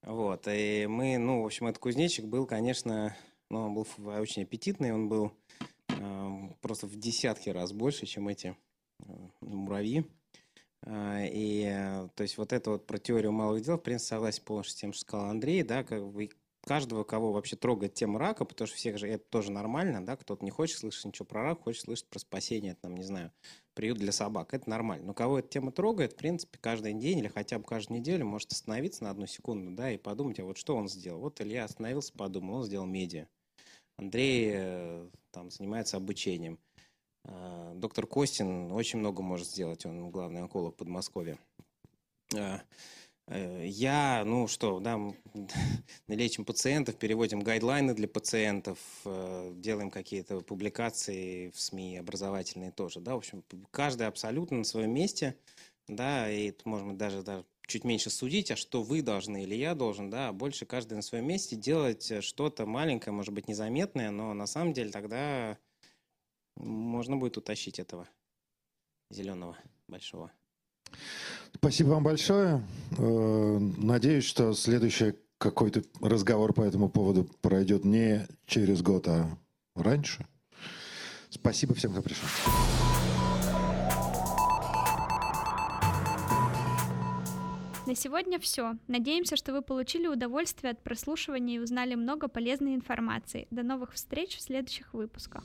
Вот, и мы, ну, в общем, этот кузнечик был, конечно, ну, он был очень аппетитный, он был э, просто в десятки раз больше, чем эти э, муравьи. А, и, э, то есть, вот это вот про теорию малых дел, в принципе, согласен полностью с тем, что сказал Андрей, да, как бы каждого, кого вообще трогает тема рака, потому что всех же это тоже нормально, да, кто-то не хочет слышать ничего про рак, хочет слышать про спасение, там, не знаю, приют для собак, это нормально. Но кого эта тема трогает, в принципе, каждый день или хотя бы каждую неделю может остановиться на одну секунду, да, и подумать, а вот что он сделал. Вот Илья остановился, подумал, он сделал медиа. Андрей э, там занимается обучением. А, доктор Костин очень много может сделать, он главный онколог Подмосковья. Э, я, ну что, да, лечим пациентов, переводим гайдлайны для пациентов, э, делаем какие-то публикации в СМИ образовательные тоже, да, в общем, каждый абсолютно на своем месте, да, и можем даже, даже чуть меньше судить, а что вы должны или я должен, да, а больше каждый на своем месте делать что-то маленькое, может быть, незаметное, но на самом деле тогда можно будет утащить этого зеленого большого. Спасибо вам большое. Э, надеюсь, что следующий какой-то разговор по этому поводу пройдет не через год, а раньше. Спасибо всем, кто пришел. На сегодня все. Надеемся, что вы получили удовольствие от прослушивания и узнали много полезной информации. До новых встреч в следующих выпусках.